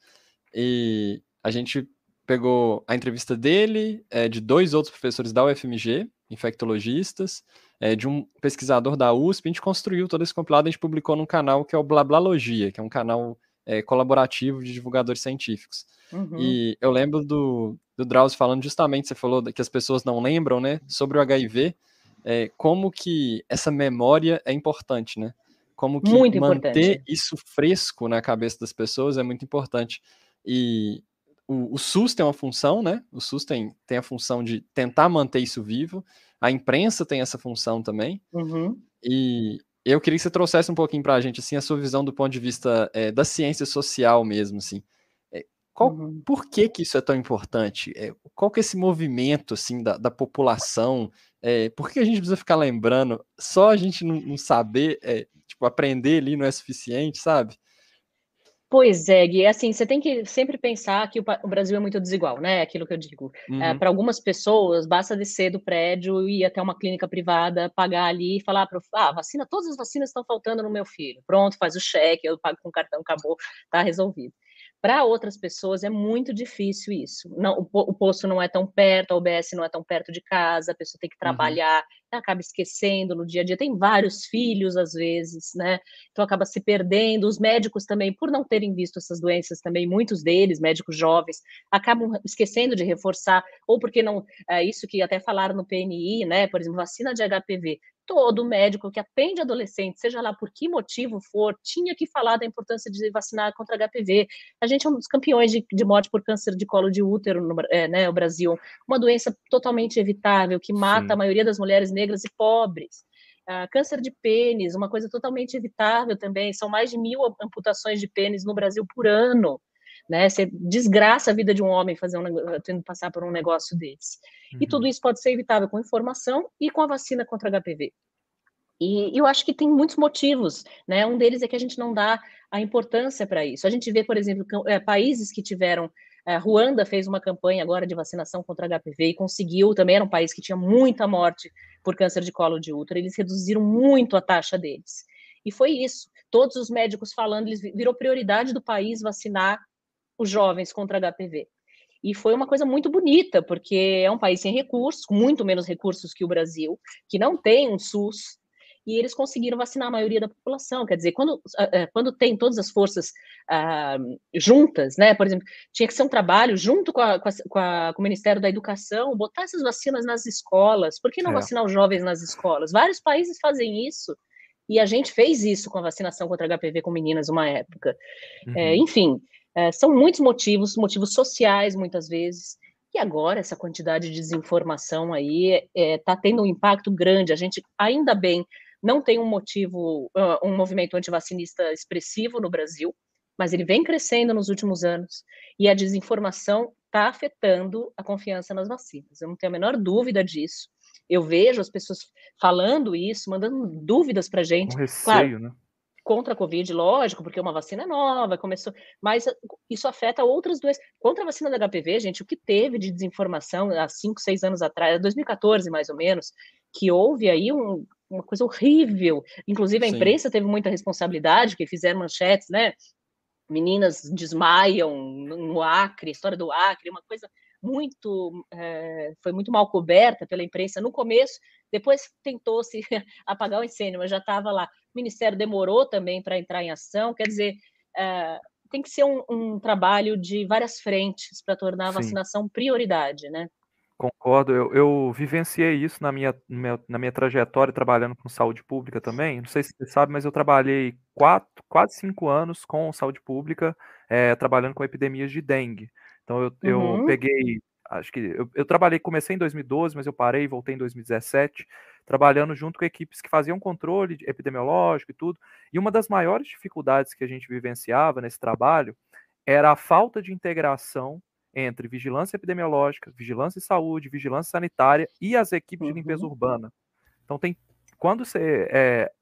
e a gente pegou a entrevista dele, é, de dois outros professores da UFMG, infectologistas, é, de um pesquisador da USP, a gente construiu todo esse compilado, a gente publicou num canal que é o Blablalogia, que é um canal é, colaborativo de divulgadores científicos. Uhum. E eu lembro do, do Drauzio falando justamente, você falou que as pessoas não lembram, né, sobre o HIV, é, como que essa memória é importante, né? Como que muito manter importante. isso fresco na cabeça das pessoas é muito importante. E o, o, SUS tem uma função, né? O SUS tem, tem a função de tentar manter isso vivo, a imprensa tem essa função também. Uhum. E eu queria que você trouxesse um pouquinho para a gente assim a sua visão do ponto de vista é, da ciência social mesmo, assim. É, qual, uhum. Por que que isso é tão importante? É, qual que é esse movimento assim da, da população? É, por que a gente precisa ficar lembrando? Só a gente não, não saber, é, tipo, aprender ali não é suficiente, sabe? Pois é, Gui, assim, você tem que sempre pensar que o, Brasil é muito desigual, né? Aquilo que eu digo. É, uhum. É, Para algumas pessoas, basta descer do prédio e ir até uma clínica privada, pagar ali e falar, ah, vacina, todas as vacinas estão faltando no meu filho. Pronto, faz o cheque, eu pago com cartão, acabou, tá resolvido. Para outras pessoas é muito difícil isso. Não, o, o, posto não é tão perto, a UBS não é tão perto de casa, a pessoa tem que uhum. trabalhar, uhum. acaba esquecendo no dia a dia. Tem vários filhos, às vezes, né? Então acaba se perdendo. Os médicos também, por não terem visto essas doenças também, muitos deles, médicos jovens, acabam esquecendo de reforçar, ou porque não. É isso que até falaram no PNI, né? Por exemplo, vacina de HPV todo médico que atende adolescente, seja lá por que motivo for, tinha que falar da importância de vacinar contra HPV. A gente é um dos campeões de, de morte por câncer de colo de útero no é, né, o Brasil. Uma doença totalmente evitável, que mata Sim. a maioria das mulheres negras e pobres. Uh, câncer de pênis, uma coisa totalmente evitável também. São mais de mil amputações de pênis no Brasil por ano né? Você desgraça a vida de um homem fazer um, tendo passar por um negócio desse. Uhum. E tudo uhum. isso pode ser evitável com informação e com a vacina contra HPV. E eu acho que tem muitos motivos, né? Um deles é que a gente não dá a importância para isso. A gente vê, por exemplo, é, países que tiveram a Ruanda fez uma campanha agora de vacinação contra HPV e conseguiu, também era um país que tinha muita morte por câncer de colo de útero, eles reduziram muito a taxa deles. E foi isso. Todos os médicos falando, eles virou prioridade do país vacinar os jovens contra HPV. E foi uma coisa muito bonita, porque é um país sem recursos, com muito menos recursos que o Brasil, que não tem um SUS, e eles conseguiram vacinar a maioria da população. Quer dizer, quando, quando tem todas as forças uh, juntas, né? Por exemplo, tinha que ser um trabalho junto com, a, com, a, com, o Ministério da Educação, botar essas vacinas nas escolas. Por que não é. vacinar os jovens nas escolas? Vários países fazem isso. E a gente fez isso com a vacinação contra HPV com meninas uma época. Uhum. É, enfim, é, são muitos motivos, motivos sociais, muitas vezes. E agora, essa quantidade de desinformação aí está é, tá tendo um impacto grande. A gente, ainda bem, não tem um motivo, um movimento antivacinista expressivo no Brasil, mas ele vem crescendo nos últimos anos. E a desinformação está afetando a confiança nas vacinas. Eu não tenho a menor dúvida disso. Eu vejo as pessoas falando isso, mandando dúvidas para a gente. Com receio, claro, né? Contra a Covid, lógico, porque é uma vacina nova, começou, mas isso afeta outras doenças. Contra a vacina da HPV, gente, o que teve de desinformação há 5, 6 anos atrás, 2014 mais ou menos, que houve aí um, uma coisa horrível. Inclusive a Sim. imprensa teve muita responsabilidade, que fizeram manchetes, né? Meninas desmaiam no Acre, história do Acre, uma coisa muito é, foi muito mal coberta pela imprensa no começo, depois tentou se apagar o incêndio, mas já estava lá. O Ministério demorou também para entrar em ação, quer dizer, é, tem que ser um, um, trabalho de várias frentes para tornar a Sim. vacinação prioridade, né? Concordo, eu, eu vivenciei isso na minha, na minha trajetória trabalhando com saúde pública também. Não sei se você sabe, mas eu trabalhei quatro, quase cinco anos com saúde pública, é, trabalhando com epidemias de dengue. Então eu, uhum. eu peguei, acho que eu, eu, trabalhei, comecei em 2012, mas eu parei e voltei em 2017, trabalhando junto com equipes que faziam controle epidemiológico e tudo. E uma das maiores dificuldades que a gente vivenciava nesse trabalho era a falta de integração entre vigilância epidemiológica, vigilância em saúde, vigilância sanitária e as equipes uhum. de limpeza uhum. urbana. Então tem quando você é,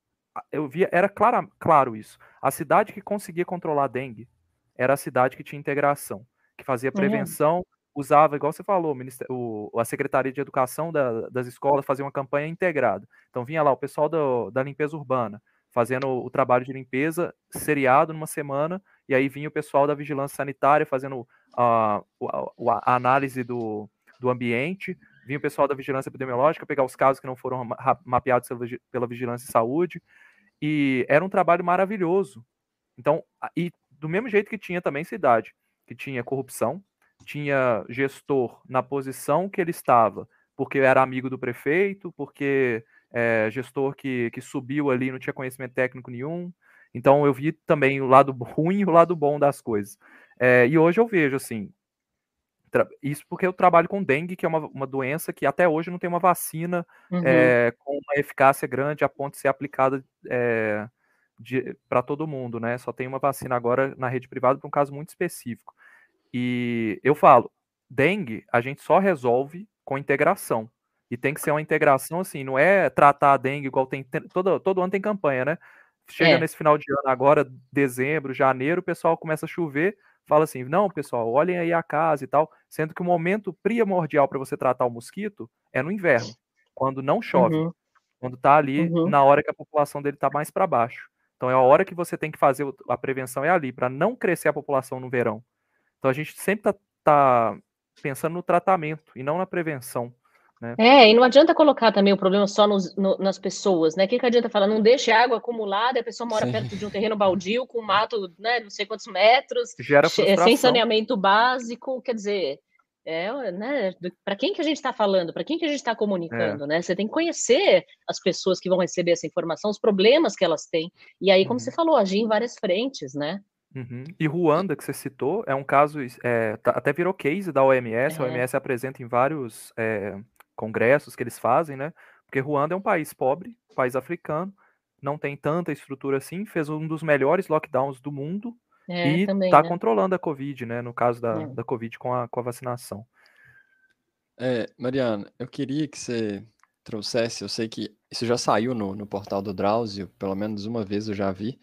eu via era claro, claro isso. A cidade que conseguia controlar a dengue era a cidade que tinha integração que fazia uhum. prevenção, uhum. Usava, igual você falou, o, a Secretaria de Educação da, das escolas fazia uma campanha integrada. Então vinha lá o pessoal do, da limpeza urbana, fazendo o trabalho de limpeza seriado numa semana, e aí vinha o pessoal da vigilância sanitária fazendo a, a, a análise do, do ambiente, vinha o pessoal da vigilância epidemiológica pegar os casos que não foram mapeados pela vigilância de saúde, e era um trabalho maravilhoso. Então, e do mesmo jeito que tinha também cidade que tinha corrupção, tinha gestor na posição que ele estava, porque era amigo do prefeito, porque é, gestor que, que subiu ali não tinha conhecimento técnico nenhum. Então eu vi também o lado ruim e o lado bom das coisas. É, e hoje eu vejo assim, isso porque eu trabalho com dengue, que é uma, uma doença que até hoje não tem uma vacina uhum. é, com uma eficácia grande a ponto de ser aplicada é, para todo mundo, né? Só tem uma vacina agora na rede privada para um caso muito específico. E eu falo, dengue a gente só resolve com integração. E tem que ser uma integração assim, não é tratar a dengue igual tem. Todo, todo ano tem campanha, né? Chega é. nesse final de ano agora, dezembro, janeiro, o pessoal começa a chover, fala assim: não, pessoal, olhem aí a casa e tal. Sendo que o momento primordial para você tratar o mosquito é no inverno, quando não chove, uhum. quando tá ali uhum. na hora que a população dele tá mais para baixo. Então é a hora que você tem que fazer a prevenção é ali, para não crescer a população no verão. Então a gente sempre está tá pensando no tratamento e não na prevenção. Né? É, e não adianta colocar também o problema só nos, no, nas pessoas, né? O que, que adianta falar? Não deixe água acumulada, a pessoa mora Sim. perto de um terreno baldio, com mato, né, não sei quantos metros, Gera sem saneamento básico, quer dizer, é, né, para quem que a gente está falando, para quem que a gente está comunicando, é. né? Você tem que conhecer as pessoas que vão receber essa informação, os problemas que elas têm, e aí, como uhum. você falou, agir em várias frentes, né? Uhum. E Ruanda, que você citou, é um caso, é, tá, até virou case da OMS, a OMS apresenta em vários é, congressos que eles fazem, né? Porque Ruanda é um país pobre, país africano, não tem tanta estrutura assim, fez um dos melhores lockdowns do mundo é, e está né? controlando a Covid, né? No caso da, é. da Covid com a, com a vacinação. É, Mariana, eu queria que você trouxesse, eu sei que isso já saiu no, no portal do Drauzio, pelo menos uma vez eu já vi,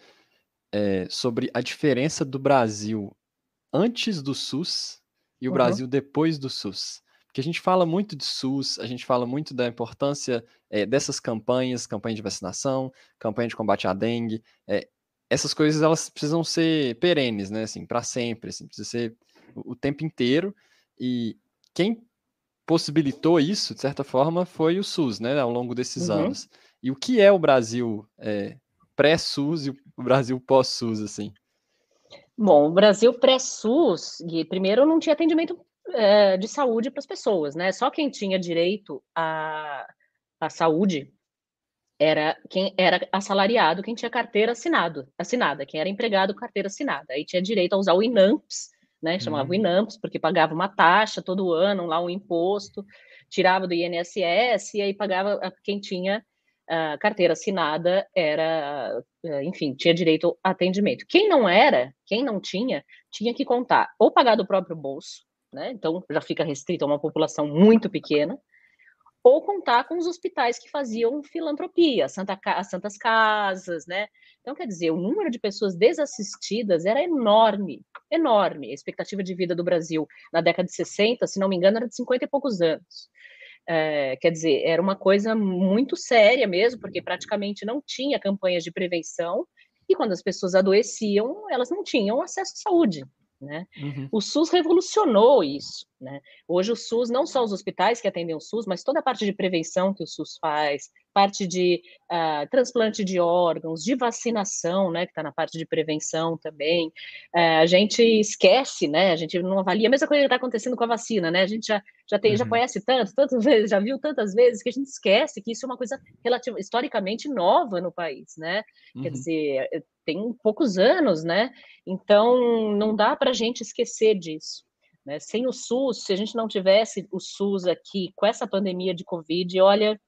é, sobre a diferença do Brasil antes do SUS e o uhum. Brasil depois do SUS. Porque a gente fala muito de SUS, a gente fala muito da importância é, dessas campanhas, campanha de vacinação, campanha de combate à dengue. É, essas coisas elas precisam ser perenes, né? Assim, para sempre, assim, precisa ser o, tempo inteiro. E quem possibilitou isso, de certa forma, foi o SUS, né? Ao longo desses uhum. anos. E o que é o Brasil é, pré-SUS e o Brasil pós-SUS, assim? Bom, o Brasil pré-SUS, primeiro não tinha atendimento é, de saúde para as pessoas, né? Só quem tinha direito à, à saúde era quem era assalariado, quem tinha carteira assinado, assinada, quem era empregado carteira assinada. Aí tinha direito a usar o INAMPS, né? Chamava uhum. INAMPS, porque pagava uma taxa todo ano, lá um imposto, tirava do INSS e aí pagava quem tinha uh, carteira assinada era, uh, enfim, tinha direito a atendimento. Quem não era, quem não tinha, tinha que contar ou pagar do próprio bolso, né? Então já fica restrito a uma população muito pequena, ou contar com os hospitais que faziam filantropia, Santa, as Santas Casas, né? Então, quer dizer, o número de pessoas desassistidas era enorme, enorme. A expectativa de vida do Brasil na década de 60, se não me engano, era de 50 e poucos anos. É, quer dizer, era uma coisa muito séria mesmo, porque praticamente não tinha campanhas de prevenção, e quando as pessoas adoeciam, elas não tinham acesso à saúde. Né? Uhum. O SUS revolucionou isso. Né? Hoje o SUS, não só os hospitais que atendem o SUS, mas toda a parte de prevenção que o SUS faz, parte de uh, transplante de órgãos, de vacinação, né, que está na parte de prevenção também. Uh, a gente esquece, né? A gente não avalia a mesma coisa que está acontecendo com a vacina, né? A gente já, já tem, uhum. já conhece tanto, tantas vezes, já viu tantas vezes que a gente esquece que isso é uma coisa relativa, historicamente nova no país, né? Uhum. Quer dizer, tem poucos anos, né? Então não dá para a gente esquecer disso. Né? Sem o SUS, se a gente não tivesse o SUS aqui com essa pandemia de Covid, olha,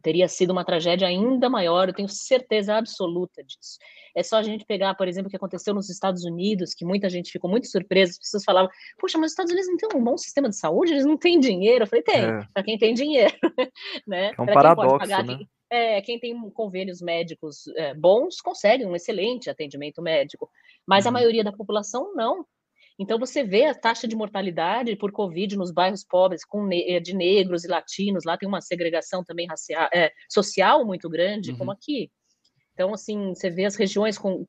teria sido uma tragédia ainda maior, eu tenho certeza absoluta disso. É só a gente pegar, por exemplo, o que aconteceu nos Estados Unidos, que muita gente ficou muito surpresa, as pessoas falavam, puxa, mas os Estados Unidos não têm um bom sistema de saúde, eles não têm dinheiro. Eu falei, tem, é. para quem tem dinheiro. né? É um pra paradoxo, pagar, né? Quem, é, quem tem convênios médicos é, bons consegue um excelente atendimento médico, mas a uhum. maioria da população não. Então, você vê a taxa de mortalidade por Covid nos bairros pobres, com eh, de negros e latinos, lá tem uma segregação também racial, é, social muito grande, uhum. como aqui. Então, assim, você vê as regiões com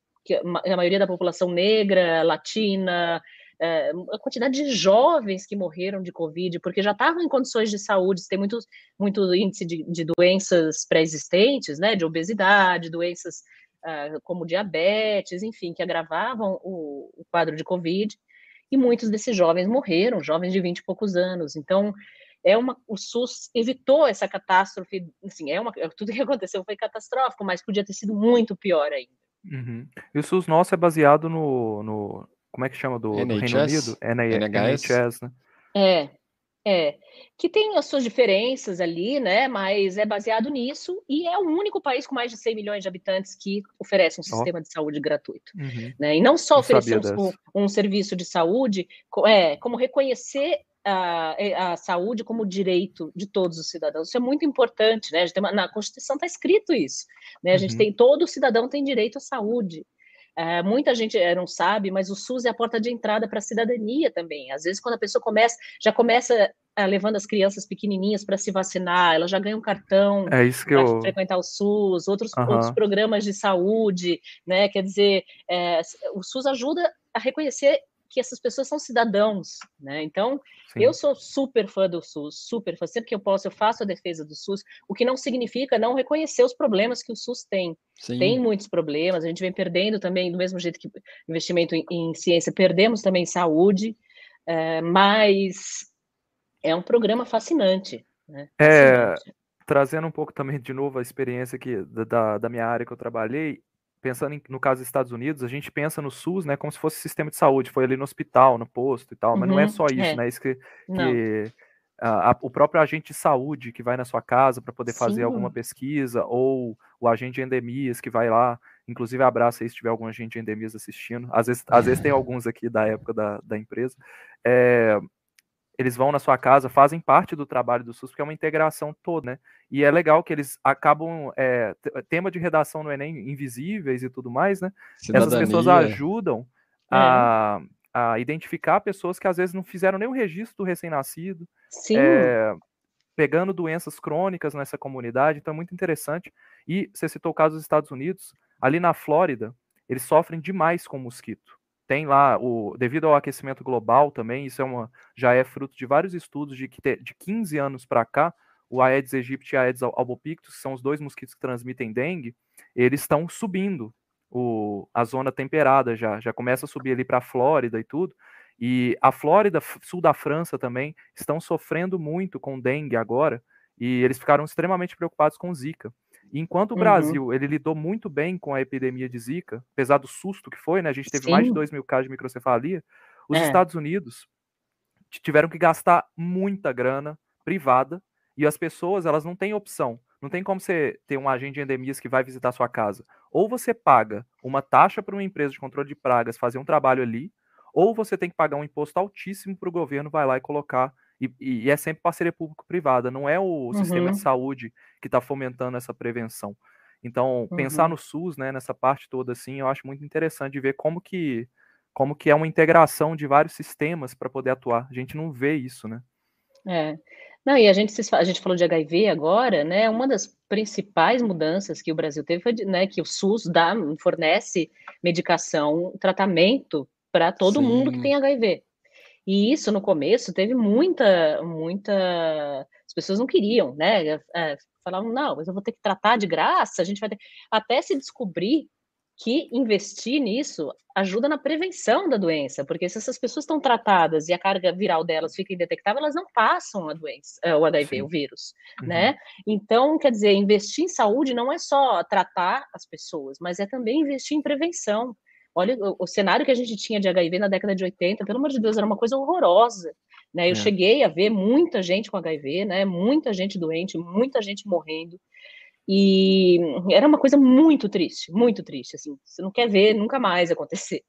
a maioria da população negra, latina, é, a quantidade de jovens que morreram de Covid, porque já estavam em condições de saúde, tem muito, muito índice de, de doenças pré-existentes, né, de obesidade, doenças uh, como diabetes, enfim, que agravavam o, o quadro de Covid e muitos desses jovens morreram, jovens de 20 e poucos anos. Então, é uma, o SUS evitou essa catástrofe, assim, é uma, tudo que aconteceu foi catastrófico, mas podia ter sido muito pior ainda. Uhum. E o SUS nosso é baseado no, no como é que chama do, do Reino Unido? É na NHS, NHS né? É, é, que tem as suas diferenças ali, né? Mas é baseado nisso e é o único país com mais de 100 milhões de habitantes que oferece um sistema oh. de saúde gratuito, uhum. né? E não só não oferecer um, um, serviço de saúde, é, como reconhecer a, a, saúde como direito de todos os cidadãos. Isso é muito importante, né? Uma, na Constituição está escrito isso, né? A gente uhum. tem todo cidadão tem direito à saúde. É, muita gente é, não sabe, mas o SUS é a porta de entrada para a cidadania também. Às vezes, quando a pessoa começa, já começa uh, levando as crianças pequenininhas para se vacinar, elas já ganham cartão é que eu... frequentar o SUS, outros, uhum. outros programas de saúde, né? Quer dizer, é, o SUS ajuda a reconhecer que essas pessoas são cidadãos, né? Então, Sim. eu sou super fã do SUS, super fã. Sempre que eu posso, eu faço a defesa do SUS, o que não significa não reconhecer os problemas que o SUS tem. Sim. Tem muitos problemas, a gente vem perdendo também, do mesmo jeito que investimento em, em ciência, perdemos também saúde, é, mas é um programa fascinante. Né? É, trazendo um pouco também de novo a experiência aqui da, da minha área que eu trabalhei, pensando em, no caso dos Estados Unidos, a gente pensa no SUS, né, como se fosse sistema de saúde, foi ali no hospital, no posto e tal, uhum, mas não é uhum, só isso, é. né, isso que, que a, a, o próprio agente de saúde que vai na sua casa para poder Sim. fazer alguma pesquisa, ou o agente de endemias que vai lá, inclusive abraça aí se tiver algum agente de endemias assistindo, às vezes, às vezes tem alguns aqui da época da, da empresa, é, eles vão na sua casa, fazem parte do trabalho do SUS, porque é uma integração toda, né? E é legal que eles acabam, é, tema de redação no Enem, invisíveis e tudo mais, né? Cidadania. Essas pessoas ajudam é. a, a identificar pessoas que às vezes não fizeram nenhum registro do recém-nascido, é, pegando doenças crônicas nessa comunidade, então é muito interessante. E você citou o caso dos Estados Unidos, ali na Flórida, eles sofrem demais com mosquito tem lá o devido ao aquecimento global também, isso é uma já é fruto de vários estudos de que de 15 anos para cá, o Aedes aegypti e Aedes albopictus, que são os dois mosquitos que transmitem dengue, eles estão subindo o, a zona temperada já, já começa a subir ali para a Flórida e tudo. E a Flórida, sul da França também, estão sofrendo muito com dengue agora, e eles ficaram extremamente preocupados com Zika. Enquanto o uhum. Brasil ele lidou muito bem com a epidemia de Zika, apesar do susto que foi, né? A gente teve Sim. mais de 2 mil casos de microcefalia. Os é. Estados Unidos tiveram que gastar muita grana privada e as pessoas elas não têm opção. Não tem como você ter um agente de endemias que vai visitar sua casa. Ou você paga uma taxa para uma empresa de controle de pragas fazer um trabalho ali, ou você tem que pagar um imposto altíssimo para o governo vai lá e colocar e, e, é sempre parceria público-privada, não é o uhum. sistema de uhum. saúde que está fomentando essa prevenção. Então, uhum. pensar no SUS, né, nessa parte toda assim, eu acho muito interessante de ver como que como que é uma integração de vários sistemas para poder atuar. A gente não vê isso, né? É. Não, e a gente, a gente falou de HIV agora, né? Uma das principais mudanças que o Brasil teve foi, né, que o SUS dá, fornece medicação, tratamento para todo Sim. mundo que tem HIV. E isso no começo teve muita, muita. As pessoas não queriam, né? É, falavam, não, mas eu vou ter que tratar de graça, a gente vai ter. Até se descobrir que investir nisso ajuda na prevenção da doença, porque se essas pessoas estão tratadas e a carga viral delas fica indetectável, elas não passam a doença, é, o HIV, Sim. o vírus, uhum. né? Então, quer dizer, investir em saúde não é só tratar as pessoas, mas é também investir em prevenção. Olha o, o, cenário que a gente tinha de HIV na década de 80, pelo amor de Deus, era uma coisa horrorosa. Né? Eu é. cheguei a ver muita gente com HIV, né? muita gente doente, muita gente morrendo. E era uma coisa muito triste, muito triste. Assim, você não quer ver nunca mais acontecer.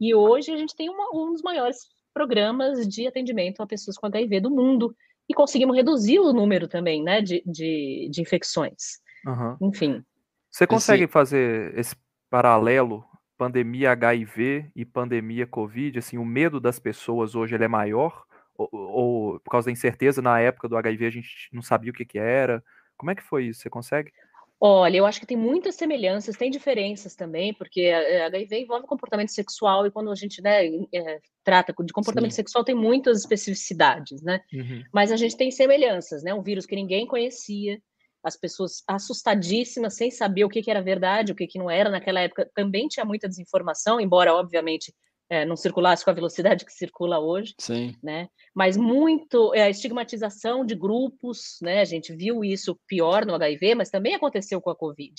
E hoje a gente tem uma, um dos maiores programas de atendimento a pessoas com HIV do mundo e conseguimos reduzir o número também, né, de, de, de infecções. Uhum. Enfim. Você consegue esse... fazer esse paralelo pandemia HIV e pandemia Covid, assim, o medo das pessoas hoje ele é maior? Ou, ou, por causa da incerteza, na época do HIV a gente não sabia o que, que era? Como é que foi isso? Você consegue? Olha, eu acho que tem muitas semelhanças, tem diferenças também, porque HIV envolve comportamento sexual e quando a gente né, é, trata de comportamento Sim. sexual tem muitas especificidades, né? Uhum. Mas a gente tem semelhanças, né? Um vírus que ninguém conhecia, as pessoas assustadíssimas, sem saber o que, que era verdade, o que, que não era. Naquela época também tinha muita desinformação, embora, obviamente, é, não circulasse com a velocidade que circula hoje, Sim. né? Mas muito é, a estigmatização de grupos, né? A gente viu isso pior no HIV, mas também aconteceu com a Covid,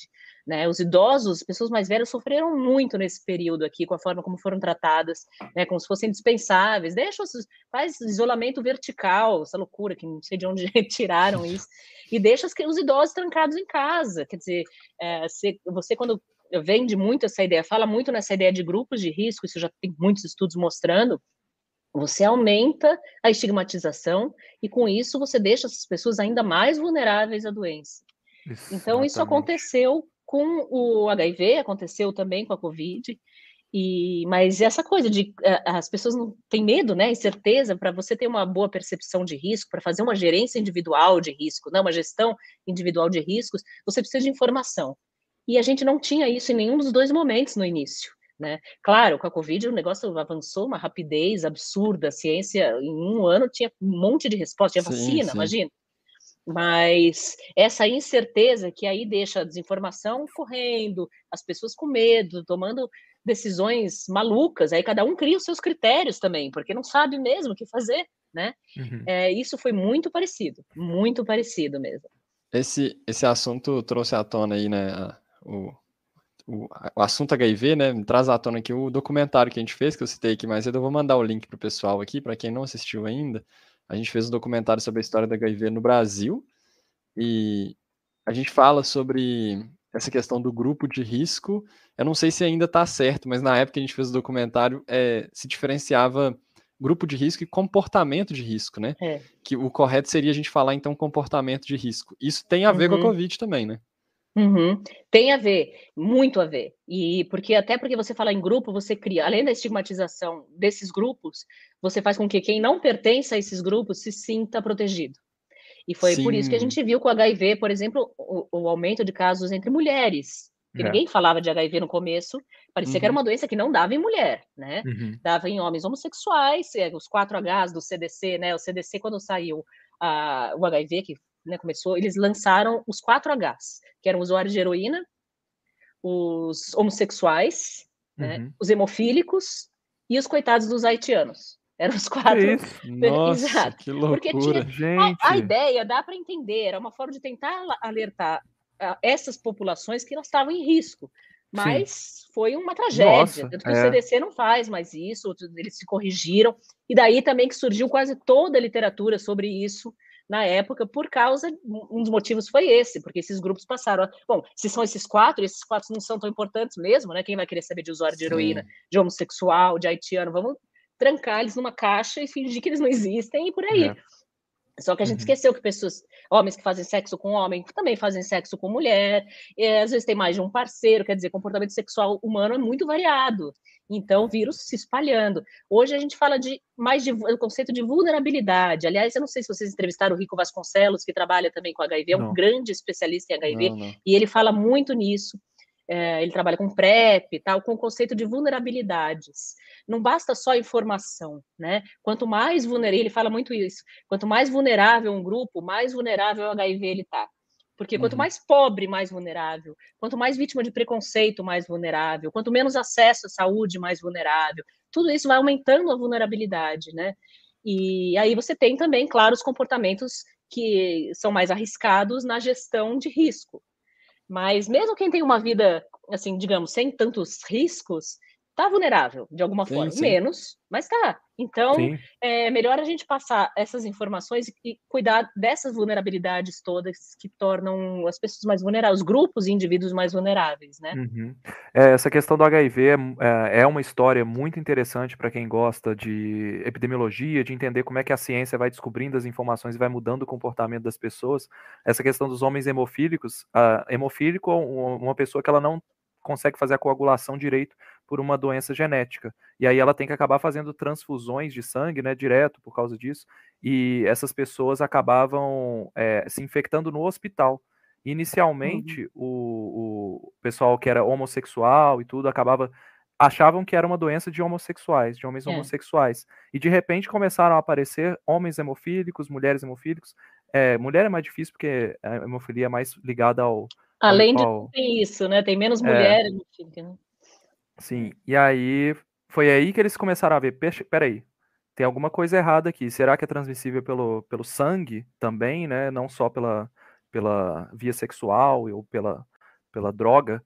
né? Os idosos, pessoas mais velhas sofreram muito nesse período aqui com a forma como foram tratadas, né? Como se fossem dispensáveis. Deixa faz isolamento vertical, essa loucura que não sei de onde tiraram isso, e deixa os idosos trancados em casa. Quer dizer, é, você quando vende muito essa ideia, fala muito nessa ideia de grupos de risco, isso já tem muitos estudos mostrando, você aumenta a estigmatização e com isso você deixa essas pessoas ainda mais vulneráveis à doença. Isso, então isso aconteceu com o HIV, aconteceu também com a Covid, E, mas essa coisa de as pessoas não têm medo, né? Incerteza para você ter uma boa percepção de risco, para fazer uma gerência individual de risco, não uma gestão individual de riscos, você precisa de informação. E a gente não tinha isso em nenhum dos dois momentos no início. Né? Claro, com a Covid o negócio avançou uma rapidez absurda, a ciência em um ano tinha um monte de resposta, tinha sim, vacina, sim. imagina. Mas essa incerteza que aí deixa a desinformação correndo, as pessoas com medo, tomando decisões malucas, aí cada um cria os seus critérios também, porque não sabe mesmo o que fazer, né? Uhum. É, isso foi muito parecido, muito parecido mesmo. Esse, esse assunto trouxe à tona aí, né, o, o, o assunto HIV, né, me traz à tona aqui o documentário que a gente fez, que eu citei aqui mais cedo, eu vou mandar o link para o pessoal aqui, para quem não assistiu ainda, a gente fez um documentário sobre a história da HIV no Brasil, e a gente fala sobre essa questão do grupo de risco. Eu não sei se ainda está certo, mas na época que a gente fez o documentário, é, se diferenciava grupo de risco e comportamento de risco, né? É. Que o correto seria a gente falar, então, comportamento de risco. Isso tem a ver uhum. com a uhum. Covid também, né? Uhum. Tem a ver, muito a ver. E porque até porque você fala em grupo, você cria, além da estigmatização desses grupos, você faz com que quem não pertence a esses grupos se sinta protegido. E foi Sim. por isso que a gente viu com o HIV, por exemplo, o, o aumento de casos entre mulheres. Que é. ninguém falava de HIV no começo, parecia uhum. que era uhum. uma doença que não dava em mulher, né? Uhum. Dava em homens homossexuais, é, os 4Hs do CDC, né? O CDC, quando saiu uh, o HIV, que né, começou, eles lançaram os 4Hs, que eram usuários de heroína, os homossexuais, né, uhum. né, os hemofílicos e os coitados dos haitianos. Eram os quatro. Que isso? Nossa, Exato. que loucura, Porque tinha, gente. A, a, ideia, dá para entender, era uma forma de tentar alertar essas populações que elas estavam em risco. Mas Sim. foi uma tragédia. Nossa, Tanto que é. o CDC não faz mais isso, eles se corrigiram. E daí também que surgiu quase toda a literatura sobre isso na época, por causa, um dos motivos foi esse, porque esses grupos passaram. bom, se são esses quatro, esses quatro não são tão importantes mesmo, né? Quem vai querer saber de usuário de heroína, Sim. de homossexual, de haitiano? Vamos trancar eles numa caixa e fingir que eles não existem e por aí. É. Só que a gente uhum. esqueceu que pessoas, homens que fazem sexo com homem, também fazem sexo com mulher, às vezes tem mais de um parceiro, quer dizer, comportamento sexual humano é muito variado. Então, vírus se espalhando. Hoje a gente fala de mais de o conceito de vulnerabilidade. Aliás, eu não sei se vocês entrevistaram o Rico Vasconcelos, que trabalha também com HIV, é um não. grande especialista em HIV, não, não. e ele fala muito nisso é, ele trabalha com PrEP, tal, com o conceito de vulnerabilidades. Não basta só informação, né? Quanto mais vulnerável, ele fala muito isso, quanto mais vulnerável um grupo, mais vulnerável o HIV ele está. Porque quanto uhum. mais pobre, mais vulnerável. Quanto mais vítima de preconceito, mais vulnerável. Quanto menos acesso à saúde, mais vulnerável. Tudo isso vai aumentando a vulnerabilidade, né? E aí você tem também, claro, os comportamentos que são mais arriscados na gestão de risco. Mas mesmo quem tem uma vida, assim, digamos, sem tantos riscos, tá vulnerável de alguma sim, forma. Sim. Menos, mas tá. Então, sim. é melhor a gente passar essas informações e cuidar dessas vulnerabilidades todas que tornam as pessoas mais vulneráveis, os grupos e indivíduos mais vulneráveis, né? Uhum. É, essa questão do HIV é, é, é uma história muito interessante para quem gosta de epidemiologia, de entender como é que a ciência vai descobrindo as informações e vai mudando o comportamento das pessoas. Essa questão dos homens hemofílicos, uh, hemofílico é uma pessoa que ela não consegue fazer a coagulação direito por uma doença genética. E aí ela tem que acabar fazendo transfusões de sangue, né, direto por causa disso. E essas pessoas acabavam é, se infectando no hospital. Inicialmente, uhum. o, o pessoal que era homossexual e tudo acabava achavam que era uma doença de homossexuais, de homens é. homossexuais. E de repente começaram a aparecer homens hemofílicos, mulheres hemofílicos. É, mulher é mais difícil porque a hemofilia é mais ligada ao Além de ter isso, né? Tem menos é. mulheres time, né? Sim, e aí foi aí que eles começaram a ver, peraí, tem alguma coisa errada aqui. Será que é transmissível pelo, pelo sangue também, né? Não só pela, pela via sexual ou pela, pela droga.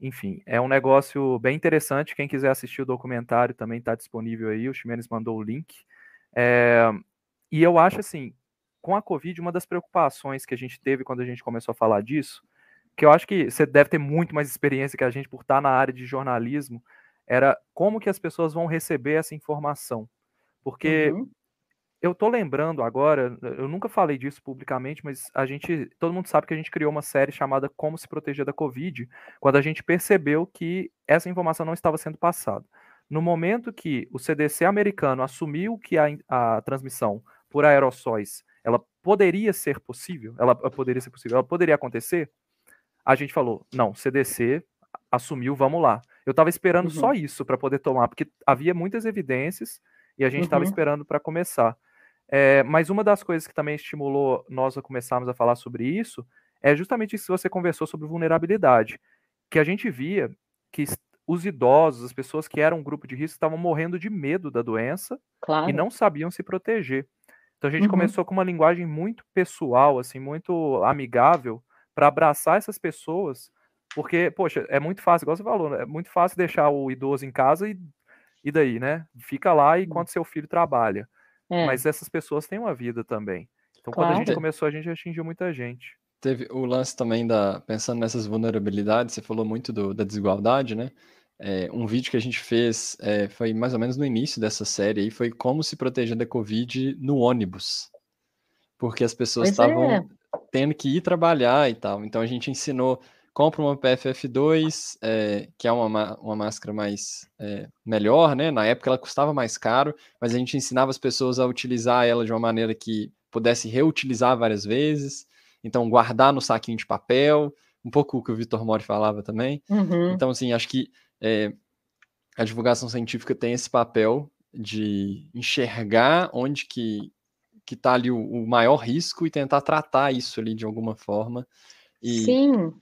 Enfim, é um negócio bem interessante. Quem quiser assistir o documentário também está disponível aí. O Ximenes mandou o link. É, e eu acho assim, com a Covid, uma das preocupações que a gente teve quando a gente começou a falar disso que eu acho que você deve ter muito mais experiência que a gente por estar na área de jornalismo, era como que as pessoas vão receber essa informação. Porque uhum. eu tô lembrando agora, eu nunca falei disso publicamente, mas a gente, todo mundo sabe que a gente criou uma série chamada Como se proteger da Covid, quando a gente percebeu que essa informação não estava sendo passada. No momento que o CDC americano assumiu que a, a transmissão por aerossóis, ela poderia ser possível, ela poderia ser possível, ela poderia acontecer, a gente falou, não, CDC assumiu, vamos lá. Eu estava esperando uhum. só isso para poder tomar, porque havia muitas evidências e a gente estava uhum. esperando para começar. É, mas uma das coisas que também estimulou nós a começarmos a falar sobre isso é justamente isso que você conversou sobre vulnerabilidade, que a gente via que os idosos, as pessoas que eram um grupo de risco, estavam morrendo de medo da doença claro. e não sabiam se proteger. Então a gente uhum. começou com uma linguagem muito pessoal, assim, muito amigável, para abraçar essas pessoas, porque, poxa, é muito fácil, igual você falou, né? é muito fácil deixar o idoso em casa e, e daí, né? Fica lá enquanto seu filho trabalha. É. Mas essas pessoas têm uma vida também. Então, claro. quando a gente começou, a gente atingiu muita gente. Teve o lance também da. Pensando nessas vulnerabilidades, você falou muito do, da desigualdade, né? É, um vídeo que a gente fez é, foi mais ou menos no início dessa série aí, foi como se proteger da Covid no ônibus. Porque as pessoas estavam é. Tendo que ir trabalhar e tal. Então a gente ensinou compra uma PFF2, é, que é uma, uma máscara mais é, melhor, né? Na época ela custava mais caro, mas a gente ensinava as pessoas a utilizar ela de uma maneira que pudesse reutilizar várias vezes. Então, guardar no saquinho de papel, um pouco o que o Vitor Mori falava também. Uhum. Então, assim, acho que é, a divulgação científica tem esse papel de enxergar onde que que está ali o, o, maior risco e tentar tratar isso ali de alguma forma. E, Sim.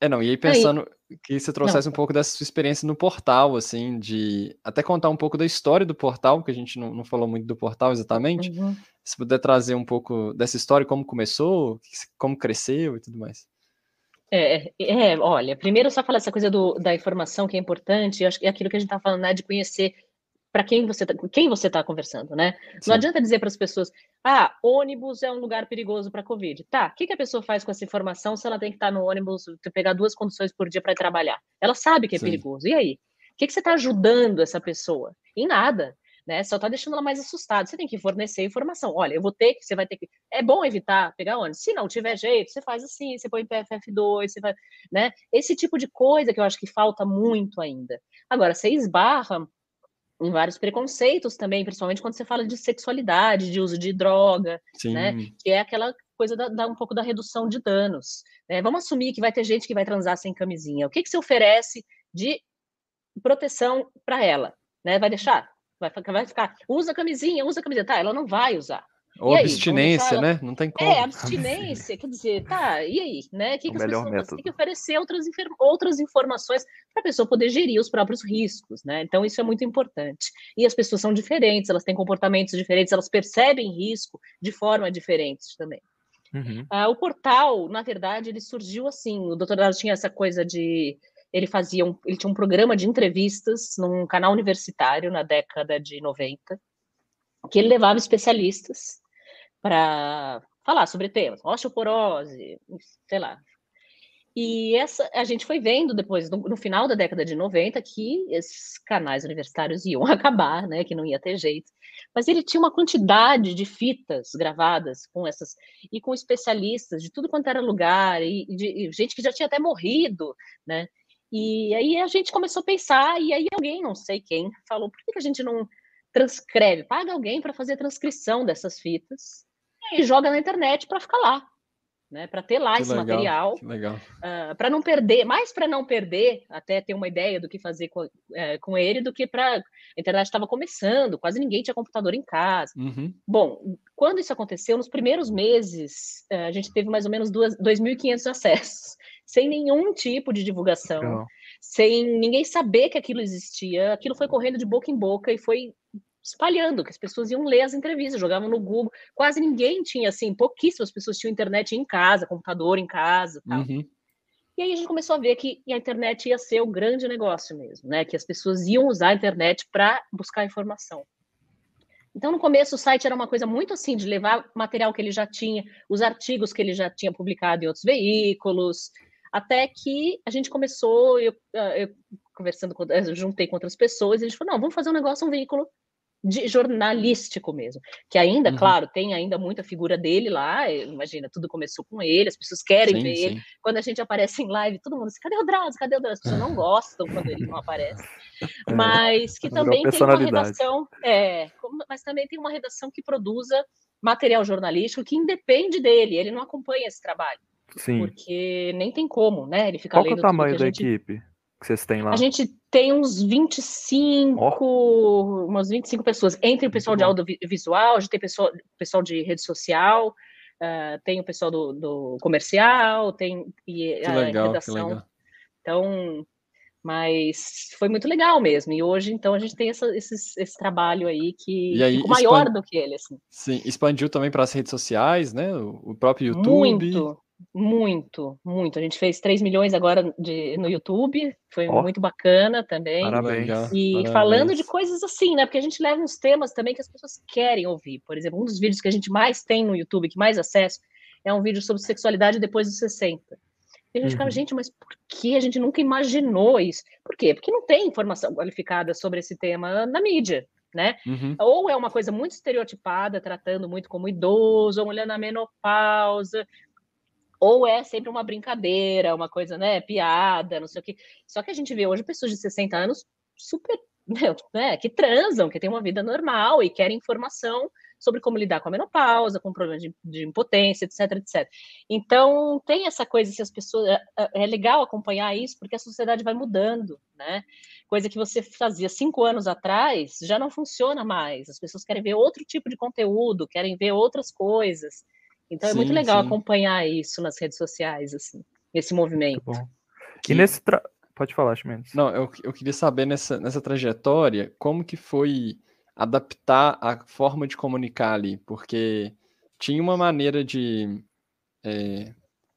É, não, e aí pensando aí, que você trouxesse não. um pouco dessa sua experiência no portal, assim, de até contar um pouco da história do portal, que a gente não, não falou muito do portal exatamente. Uhum. Se puder trazer um pouco dessa história, como começou, como cresceu e tudo mais. É, é, olha, primeiro só falar essa coisa do, da informação que é importante, acho que é aquilo que a gente está falando, né, de conhecer para quem você tá, quem você está conversando, né? Sim. Não adianta dizer para as pessoas, ah, ônibus é um lugar perigoso para Covid. Tá, o que, que, a pessoa faz com essa informação se ela tem que estar tá no ônibus, pegar duas condições por dia para trabalhar? Ela sabe que é Sim. perigoso. E aí? O que, que você está ajudando essa pessoa? Em nada. Né? Só está deixando ela mais assustada. Você tem que fornecer informação. Olha, eu vou ter que, você vai ter que. É bom evitar pegar ônibus. Se não tiver jeito, você faz assim, você põe PFF2, você vai, né? Esse tipo de coisa que eu acho que falta muito ainda. Agora, você esbarra em vários preconceitos também, principalmente quando você fala de sexualidade, de uso de droga, Sim. né? Que é aquela coisa da, da, um pouco da redução de danos. Né? Vamos assumir que vai ter gente que vai transar sem camisinha. O que, que se oferece de proteção para ela? Né? Vai deixar? Vai, vai ficar, usa camisinha, usa camisinha. Tá, ela não vai usar. Ou abstinência, né? Não tem como. É, abstinência, quer dizer, tá, e aí, né? Que, que as pessoas método. têm que oferecer outras, outras informações para a pessoa poder gerir os próprios riscos, né? Então, isso é muito importante. E as pessoas são diferentes, elas têm comportamentos diferentes, elas percebem risco de forma diferente também. Uhum. Ah, o portal, na verdade, ele surgiu assim. O doutorado tinha essa coisa de ele fazia um, ele tinha um programa de entrevistas num canal universitário na década de 90, que ele levava especialistas para falar sobre temas, osteoporose, sei lá. E essa a gente foi vendo depois, no, no, final da década de 90, que esses canais universitários iam acabar, né, que não ia ter jeito. Mas ele tinha uma quantidade de fitas gravadas com essas e com especialistas de tudo quanto era lugar e, de, e gente que já tinha até morrido, né? E aí a gente começou a pensar e aí alguém, não sei quem, falou: por que a gente não transcreve, paga alguém para fazer a transcrição dessas fitas e joga na internet para ficar lá, né? Para ter lá que esse legal, material, uh, ah, para não perder, mais para não perder, até ter uma ideia do que fazer com, é, com ele, do que para a internet estava começando, quase ninguém tinha computador em casa. Uhum. Bom, quando isso aconteceu, nos primeiros meses, uh, a gente teve mais ou menos 2.500 acessos, sem nenhum tipo de divulgação. Sem ninguém saber que aquilo existia, aquilo foi correndo de boca em boca e foi espalhando, que as pessoas iam ler as entrevistas, jogavam no Google. Quase ninguém tinha, assim, pouquíssimas pessoas tinham internet em casa, computador em casa tal. Uhum. E aí a gente começou a ver que a internet ia ser o grande negócio mesmo, né? Que as pessoas iam usar a internet para buscar informação. Então, no começo, o site era uma coisa muito assim, de levar material que ele já tinha, os artigos que ele já tinha publicado em outros veículos, até que a gente começou, eu, eu conversando com, eu juntei com outras pessoas, e a gente falou, não, vamos fazer um negócio, um veículo de jornalístico mesmo. Que ainda, uhum. claro, tem ainda muita figura dele lá. Imagina, tudo começou com ele, as pessoas querem sim, ver sim. ele. Quando a gente aparece em live, todo mundo diz: cadê o Drauzio? Cadê o Drauzio? As pessoas não gostam quando ele não aparece. É, mas que também tem uma redação. É, mas também tem uma redação que produza material jornalístico que independe dele, ele não acompanha esse trabalho. Sim. Porque nem tem como, né? Ele fica Qual é o tamanho da gente... equipe? Que vocês têm lá? A gente tem uns 25, oh. umas 25 pessoas, entre o pessoal de audiovisual, a gente tem pessoal, pessoal de rede social, uh, tem o pessoal do, do comercial, tem e que a legal, redação. Então, mas foi muito legal mesmo. E hoje, então, a gente tem essa, esse, esse trabalho aí que aí, ficou maior do que ele. Assim. Sim, expandiu também para as redes sociais, né? O próprio YouTube. Muito, muito, muito. A gente fez 3 milhões agora de, no YouTube, foi oh, muito bacana também. Parabéns. E parabéns. falando de coisas assim, né? Porque a gente leva uns temas também que as pessoas querem ouvir. Por exemplo, um dos vídeos que a gente mais tem no YouTube, que mais acesso, é um vídeo sobre sexualidade depois dos 60. E a gente uhum. ficava, gente, mas por que a gente nunca imaginou isso? Por quê? Porque não tem informação qualificada sobre esse tema na mídia, né? Uhum. Ou é uma coisa muito estereotipada, tratando muito como idoso, ou mulher na menopausa, ou é sempre uma brincadeira, uma coisa, né, piada, não sei o quê. Só que a gente vê hoje pessoas de 60 anos super, né, que transam, que têm uma vida normal e querem informação sobre como lidar com a menopausa, com problemas de, de impotência, etc, etc. Então, tem essa coisa, se as pessoas. É, é, é legal acompanhar isso, porque a sociedade vai mudando, né? Coisa que você fazia cinco anos atrás já não funciona mais. As pessoas querem ver outro tipo de conteúdo, querem ver outras coisas. Então sim, é muito legal sim. acompanhar isso nas redes sociais, assim, esse movimento. Que... E nesse tra... Pode falar, Chimenez. Não, eu, eu queria saber nessa, nessa trajetória como que foi adaptar a forma de comunicar ali, porque tinha uma maneira de. É,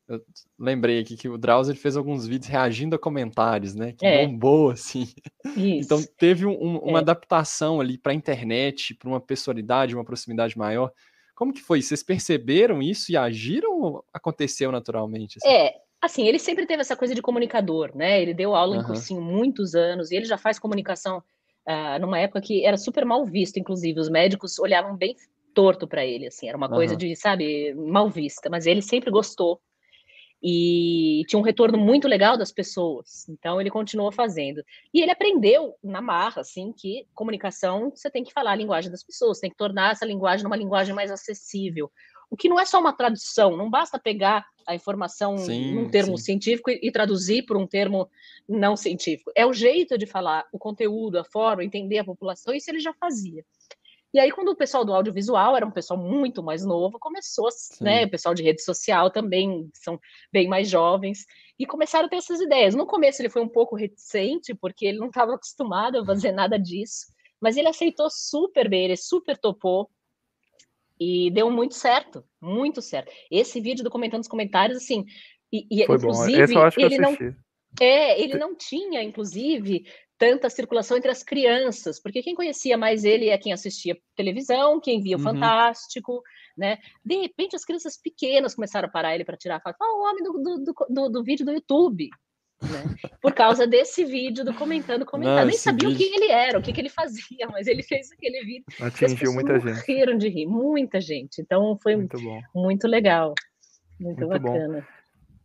eu lembrei aqui que o Drauzio fez alguns vídeos reagindo a comentários, né? Que é. bombou, assim. Isso. Então teve um, uma é. adaptação ali para a internet, para uma pessoalidade, uma proximidade maior. Como que foi? Vocês perceberam isso e agiram ou aconteceu naturalmente? Assim? É, assim, ele sempre teve essa coisa de comunicador, né? Ele deu aula uhum. em cursinho muitos anos e ele já faz comunicação uh, numa época que era super mal visto, inclusive. Os médicos olhavam bem torto para ele, assim, era uma uhum. coisa de, sabe, mal vista, mas ele sempre gostou e tinha um retorno muito legal das pessoas. Então ele continuou fazendo. E ele aprendeu na marra, assim, que comunicação você tem que falar a linguagem das pessoas, tem que tornar essa linguagem uma linguagem mais acessível. O que não é só uma tradução, não basta pegar a informação sim, num termo sim. científico e, e traduzir por um termo não científico. É o jeito de falar, o conteúdo, a forma, entender a população, isso ele já fazia. E aí, quando o pessoal do audiovisual era um pessoal muito mais novo, começou, Sim. né? O pessoal de rede social também são bem mais jovens, e começaram a ter essas ideias. No começo ele foi um pouco reticente, porque ele não estava acostumado a fazer nada disso, mas ele aceitou super bem, ele super topou. E deu muito certo, muito certo. Esse vídeo do comentando os comentários, assim, e, e inclusive, ele não, é, ele não tinha, inclusive, tanta circulação entre as crianças, porque quem conhecia mais ele é quem assistia televisão, quem via o uhum. Fantástico, né? De repente as crianças pequenas começaram a parar ele para tirar foto. Ah, o homem do, do, do, do, vídeo do YouTube. Né? Por causa desse vídeo do comentando, comentando. Nem sabia vídeo... o que ele era, o que, que ele fazia, mas ele fez aquele vídeo. Atingiu muita gente. Riram de rir, muita gente. Então foi muito, muito legal. Muito, muito bacana.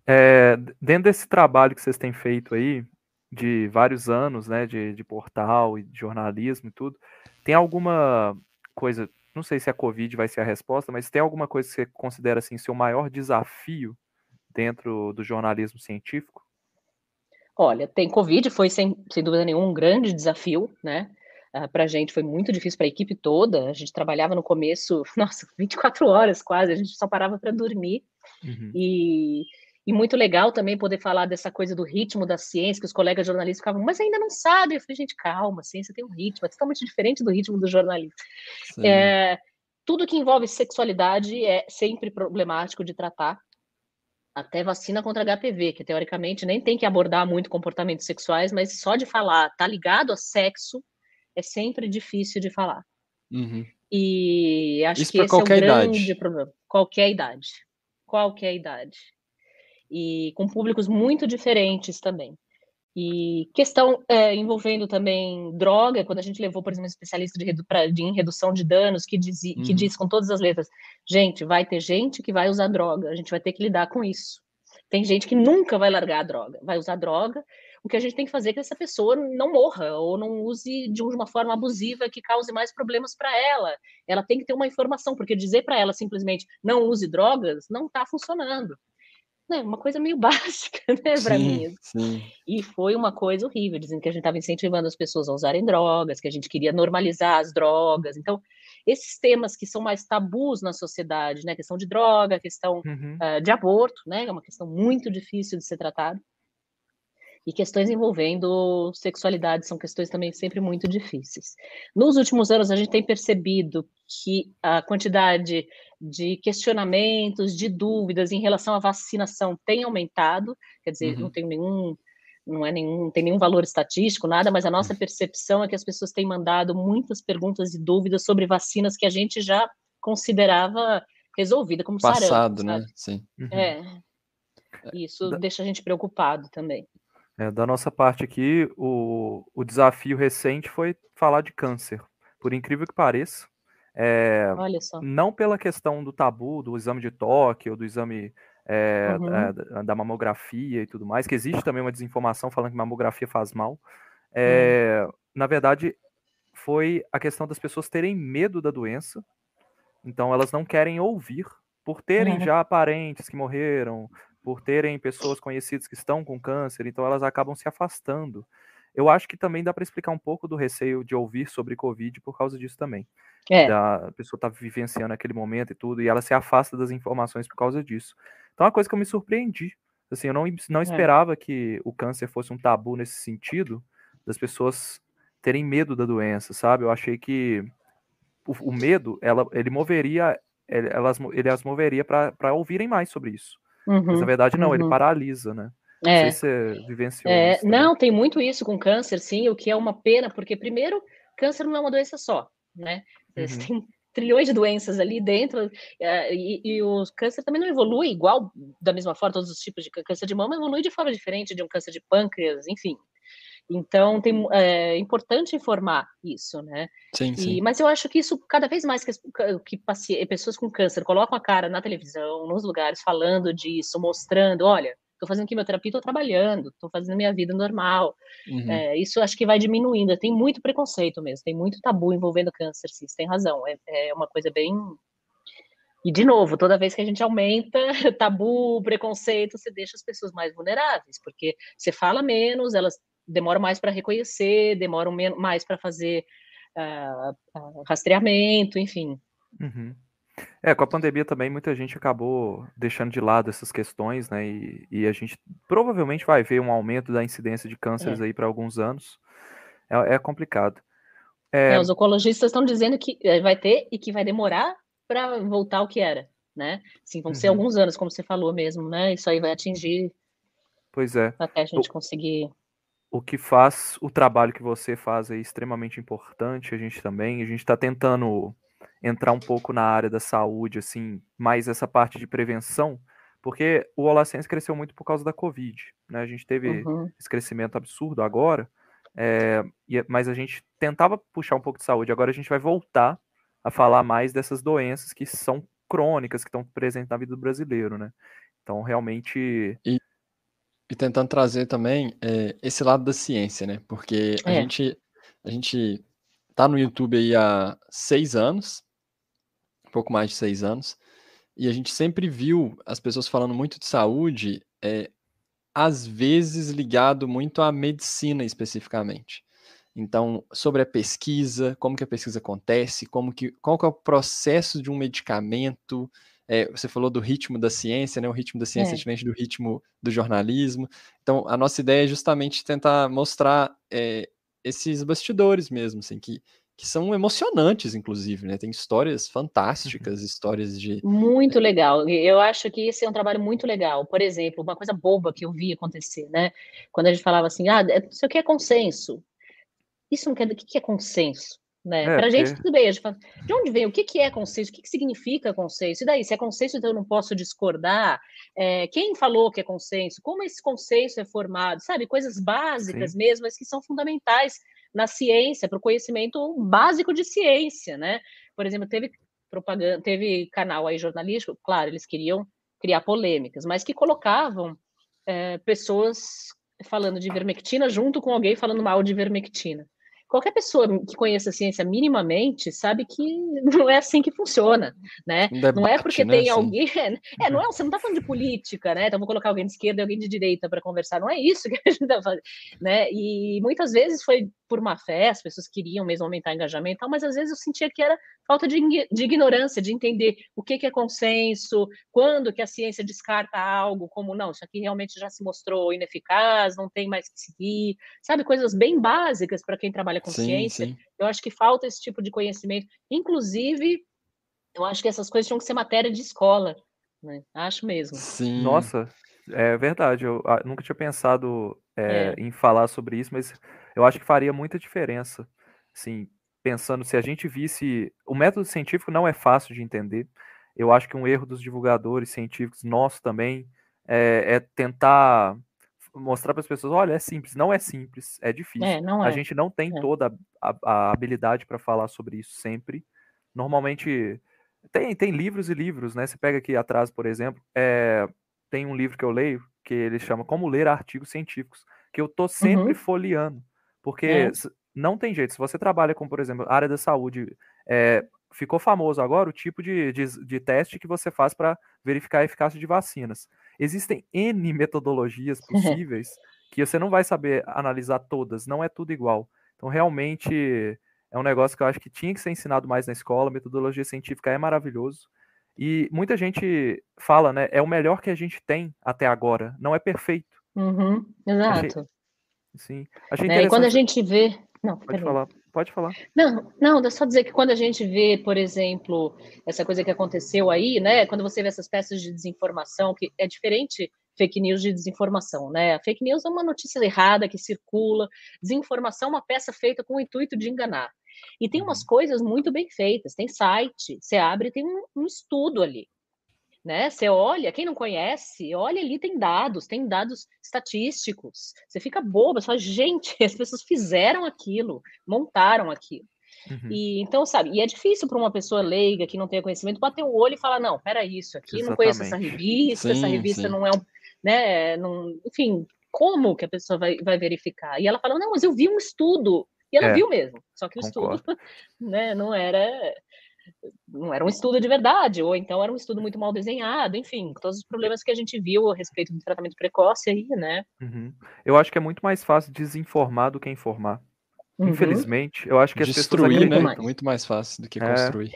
É, dentro desse trabalho que vocês têm feito aí, de vários anos, né, de, de portal e de jornalismo e tudo, tem alguma coisa, não sei se a Covid vai ser a resposta, mas tem alguma coisa que você considera assim seu maior desafio dentro do jornalismo científico? Olha, tem Covid, foi sem, sem dúvida nenhuma um grande desafio, né? Uh, ah, para a gente foi muito difícil para a equipe toda. A gente trabalhava no começo, nossa, 24 horas quase, a gente só parava para dormir. Uhum. E e muito legal também poder falar dessa coisa do ritmo da ciência, que os colegas jornalistas ficavam, mas ainda não sabe. Eu falei, gente, calma, a ciência tem um ritmo, é totalmente diferente do ritmo do jornalismo. É, tudo que envolve sexualidade é sempre problemático de tratar, até vacina contra HPV, que teoricamente nem tem que abordar muito comportamentos sexuais, mas só de falar, tá ligado a sexo, é sempre difícil de falar. Uhum. E acho Isso que esse é o grande idade. problema. Qualquer idade. Qualquer idade e com públicos muito diferentes também. E questão é, envolvendo também droga, quando a gente levou, por exemplo, um especialista de, redu pra, de, em redução de danos, que diz, uhum. que diz com todas as letras: gente, vai ter gente que vai usar droga, a gente vai ter que lidar com isso. Tem gente que nunca vai largar a droga, vai usar droga. O que a gente tem que fazer é que essa pessoa não morra ou não use de uma forma abusiva que cause mais problemas para ela. Ela tem que ter uma informação, porque dizer para ela simplesmente não use drogas não está funcionando né, uma coisa meio básica, né, para mim. Sim. E foi uma coisa horrível, dizendo que a gente estava incentivando as pessoas a usarem drogas, que a gente queria normalizar as drogas. Então, esses temas que são mais tabus na sociedade, né, questão de droga, questão uhum. uh, de aborto, né, é uma questão muito difícil de ser tratada. E questões envolvendo sexualidade são questões também sempre muito difíceis. Nos últimos anos, a gente tem percebido que a quantidade de questionamentos, de dúvidas em relação à vacinação tem aumentado, quer dizer, uhum. não tem nenhum não é nenhum, não tem nenhum valor estatístico, nada, mas a nossa percepção é que as pessoas têm mandado muitas perguntas e dúvidas sobre vacinas que a gente já considerava resolvida como passado, sarampo, né? Sim. Uhum. É. Isso da... deixa a gente preocupado também. É, da nossa parte aqui, o, o desafio recente foi falar de câncer. Por incrível que pareça, é, não pela questão do tabu, do exame de toque ou do exame é, uhum. é, da mamografia e tudo mais, que existe também uma desinformação falando que mamografia faz mal. Uhum. Na verdade, foi a questão das pessoas terem medo da doença, então elas não querem ouvir, por terem uhum. já parentes que morreram, por terem pessoas conhecidas que estão com câncer, então elas acabam se afastando. Eu acho que também dá para explicar um pouco do receio de ouvir sobre Covid por causa disso também. É. Da a pessoa tá vivenciando aquele momento e tudo, e ela se afasta das informações por causa disso. Então é uma coisa que eu me surpreendi. Assim, eu não, não é. esperava é. que o câncer fosse um tabu nesse sentido, das pessoas terem medo da doença, sabe? Eu achei que o, o medo, ela, ele moveria, ele, elas, ele as moveria para ouvirem mais sobre isso. Uhum, Mas na verdade não, uhum. ele paralisa, né? É. Não sei se você vivenciou é, isso. Não, tem muito isso com câncer, sim, o que é uma pena, porque primeiro, câncer não é uma doença só, né? Uhum. Tem trilhões de doenças ali dentro, eh, e, e, o câncer também não evolui igual, da mesma forma, todos os tipos de câncer de mama evolui de forma diferente de um câncer de pâncreas, enfim. Então, tem, é importante informar isso, né? Sim, sim. E, mas eu acho que isso, cada vez mais que, que pacientes, pessoas com câncer colocam a cara na televisão, nos lugares, falando disso, mostrando, olha, estou fazendo quimioterapia, estou trabalhando, estou fazendo minha vida normal. Uhum. É, isso acho que vai diminuindo. Tem muito preconceito mesmo, tem muito tabu envolvendo câncer, sim, você tem razão. É, é uma coisa bem. E, de novo, toda vez que a gente aumenta tabu, preconceito, você deixa as pessoas mais vulneráveis, porque você fala menos, elas demoram mais para reconhecer, demoram mais para fazer uh, rastreamento, enfim. Uhum. É, com a pandemia também muita gente acabou deixando de lado essas questões, né? E, e a gente provavelmente vai ver um aumento da incidência de cânceres é. aí para alguns anos. É, é complicado. É... É, os oncologistas estão dizendo que eh, vai ter e que vai demorar para voltar ao que era, né? Sim, vão uhum. ser alguns anos, como você falou mesmo, né? Isso aí vai atingir. Pois é. Até a gente o, conseguir. O que faz o trabalho que você faz é extremamente importante, a gente também. A gente está tentando entrar um pouco na área da saúde, assim, mais essa parte de prevenção, porque o Holacense cresceu muito por causa da Covid, né? A gente teve uhum. esse crescimento absurdo agora, é, mas a gente tentava puxar um pouco de saúde. Agora a gente vai voltar a falar mais dessas doenças que são crônicas, que estão presentes na vida do brasileiro, né? Então, realmente. E, e tentando trazer também é, esse lado da ciência, né? Porque a é. gente a gente tá no YouTube aí há seis anos, um pouco mais de seis anos, e a gente sempre viu as pessoas falando muito de saúde, é, às vezes ligado muito à medicina especificamente. Então, sobre a pesquisa, como que a pesquisa acontece, como que, qual que é o processo de um medicamento, é, você falou do ritmo da ciência, né? O ritmo da ciência é. é diferente do ritmo do jornalismo. Então, a nossa ideia é justamente tentar mostrar é, esses bastidores mesmo, assim, que, que são emocionantes, inclusive, né? Tem histórias uhum. fantásticas, histórias de. Muito legal. Eu acho que esse é um trabalho muito legal. Por exemplo, uma coisa boba que eu vi acontecer, né? Quando a gente falava assim, ah, isso aqui é consenso. Isso não quer dizer. O que é consenso? Né? É, Para a gente, tudo bem. A gente fala, de onde vem? O que, que é consenso? O que, que significa consenso? E daí, se é consenso, então eu não posso discordar? É, quem falou que é consenso? Como esse consenso é formado? Sabe? Coisas básicas Sim. mesmo, mas que são fundamentais na ciência, para o conhecimento básico de ciência, né? Por exemplo, teve propaganda, teve canal aí jornalístico, claro, eles queriam criar polêmicas, mas que colocavam é, pessoas falando de ivermectina junto com alguém falando mal de ivermectina qualquer pessoa que conheça a ciência minimamente sabe que não é assim que funciona, né? Debate, não é porque né, tem assim. alguém, é, não é, você não está falando de política, né? Então vou colocar alguém de esquerda e alguém de direita para conversar, não é isso que a gente está fazendo, né? E muitas vezes foi por má fé, as pessoas queriam mesmo aumentar o engajamento, mas às vezes eu sentia que era falta de, de ignorância, de entender o que, que, é consenso, quando que a ciência descarta algo, como não, isso aqui realmente já se mostrou ineficaz, não tem mais que seguir, sabe, coisas bem básicas para quem trabalha com sim, ciência. Sim. Eu acho que falta esse tipo de conhecimento. Inclusive, eu acho que essas coisas tinham que ser matéria de escola, né? Acho mesmo. Sim. Nossa, é verdade. Eu ah, nunca tinha pensado é, é. em falar sobre isso, mas eu acho que faria muita diferença. Assim, pensando se a gente visse. O método científico não é fácil de entender. Eu acho que um erro dos divulgadores científicos, nosso também, é, é tentar mostrar para as pessoas: olha, é simples. Não é simples, é difícil. É, a é. gente não tem é. toda a, a habilidade para falar sobre isso sempre. Normalmente. Tem, tem livros e livros, né? Você pega aqui atrás, por exemplo, é, tem um livro que eu leio que ele chama Como Ler Artigos Científicos, que eu tô sempre uhum. folheando. Porque é. não tem jeito. Se você trabalha com, por exemplo, área da saúde, é, ficou famoso agora o tipo de, de, de teste que você faz para verificar a eficácia de vacinas. Existem N metodologias possíveis que você não vai saber analisar todas, não é tudo igual. Então, realmente, é um negócio que eu acho que tinha que ser ensinado mais na escola. Metodologia científica é maravilhoso. E muita gente fala, né? É o melhor que a gente tem até agora. Não é perfeito. Uhum, exato. Sim. Achei é, e quando a gente vê. Não, pode falar. Pode falar. Não, não, é só dizer que quando a gente vê, por exemplo, essa coisa que aconteceu aí, né? Quando você vê essas peças de desinformação, que é diferente fake news de desinformação, né? A fake news é uma notícia errada que circula, desinformação é uma peça feita com o intuito de enganar. E tem umas uhum. coisas muito bem feitas, tem site, você abre, tem um, um estudo ali né? Você olha, quem não conhece, olha ali, tem dados, tem dados estatísticos. Você fica boba, você fala, gente, as pessoas fizeram aquilo, montaram aquilo. Uhum. E então, sabe, e é difícil para uma pessoa leiga que não tenha conhecimento bater o olho e falar, não, pera isso aqui, Exatamente. não conheço essa revista, sim, essa revista sim. não é um, né, não, enfim, como que a pessoa vai, vai verificar? E ela fala, não, mas eu vi um estudo, e ela é, viu mesmo, só que o concordo. estudo, né, não era não era um estudo de verdade, ou então era um estudo muito mal desenhado, enfim, todos os problemas que a gente viu a respeito do tratamento precoce aí, né? Uhum. Eu acho que é muito mais fácil desinformar do que informar. Uhum. Infelizmente, eu acho que Destruir, as pessoas né? Muito mais fácil do que é. construir.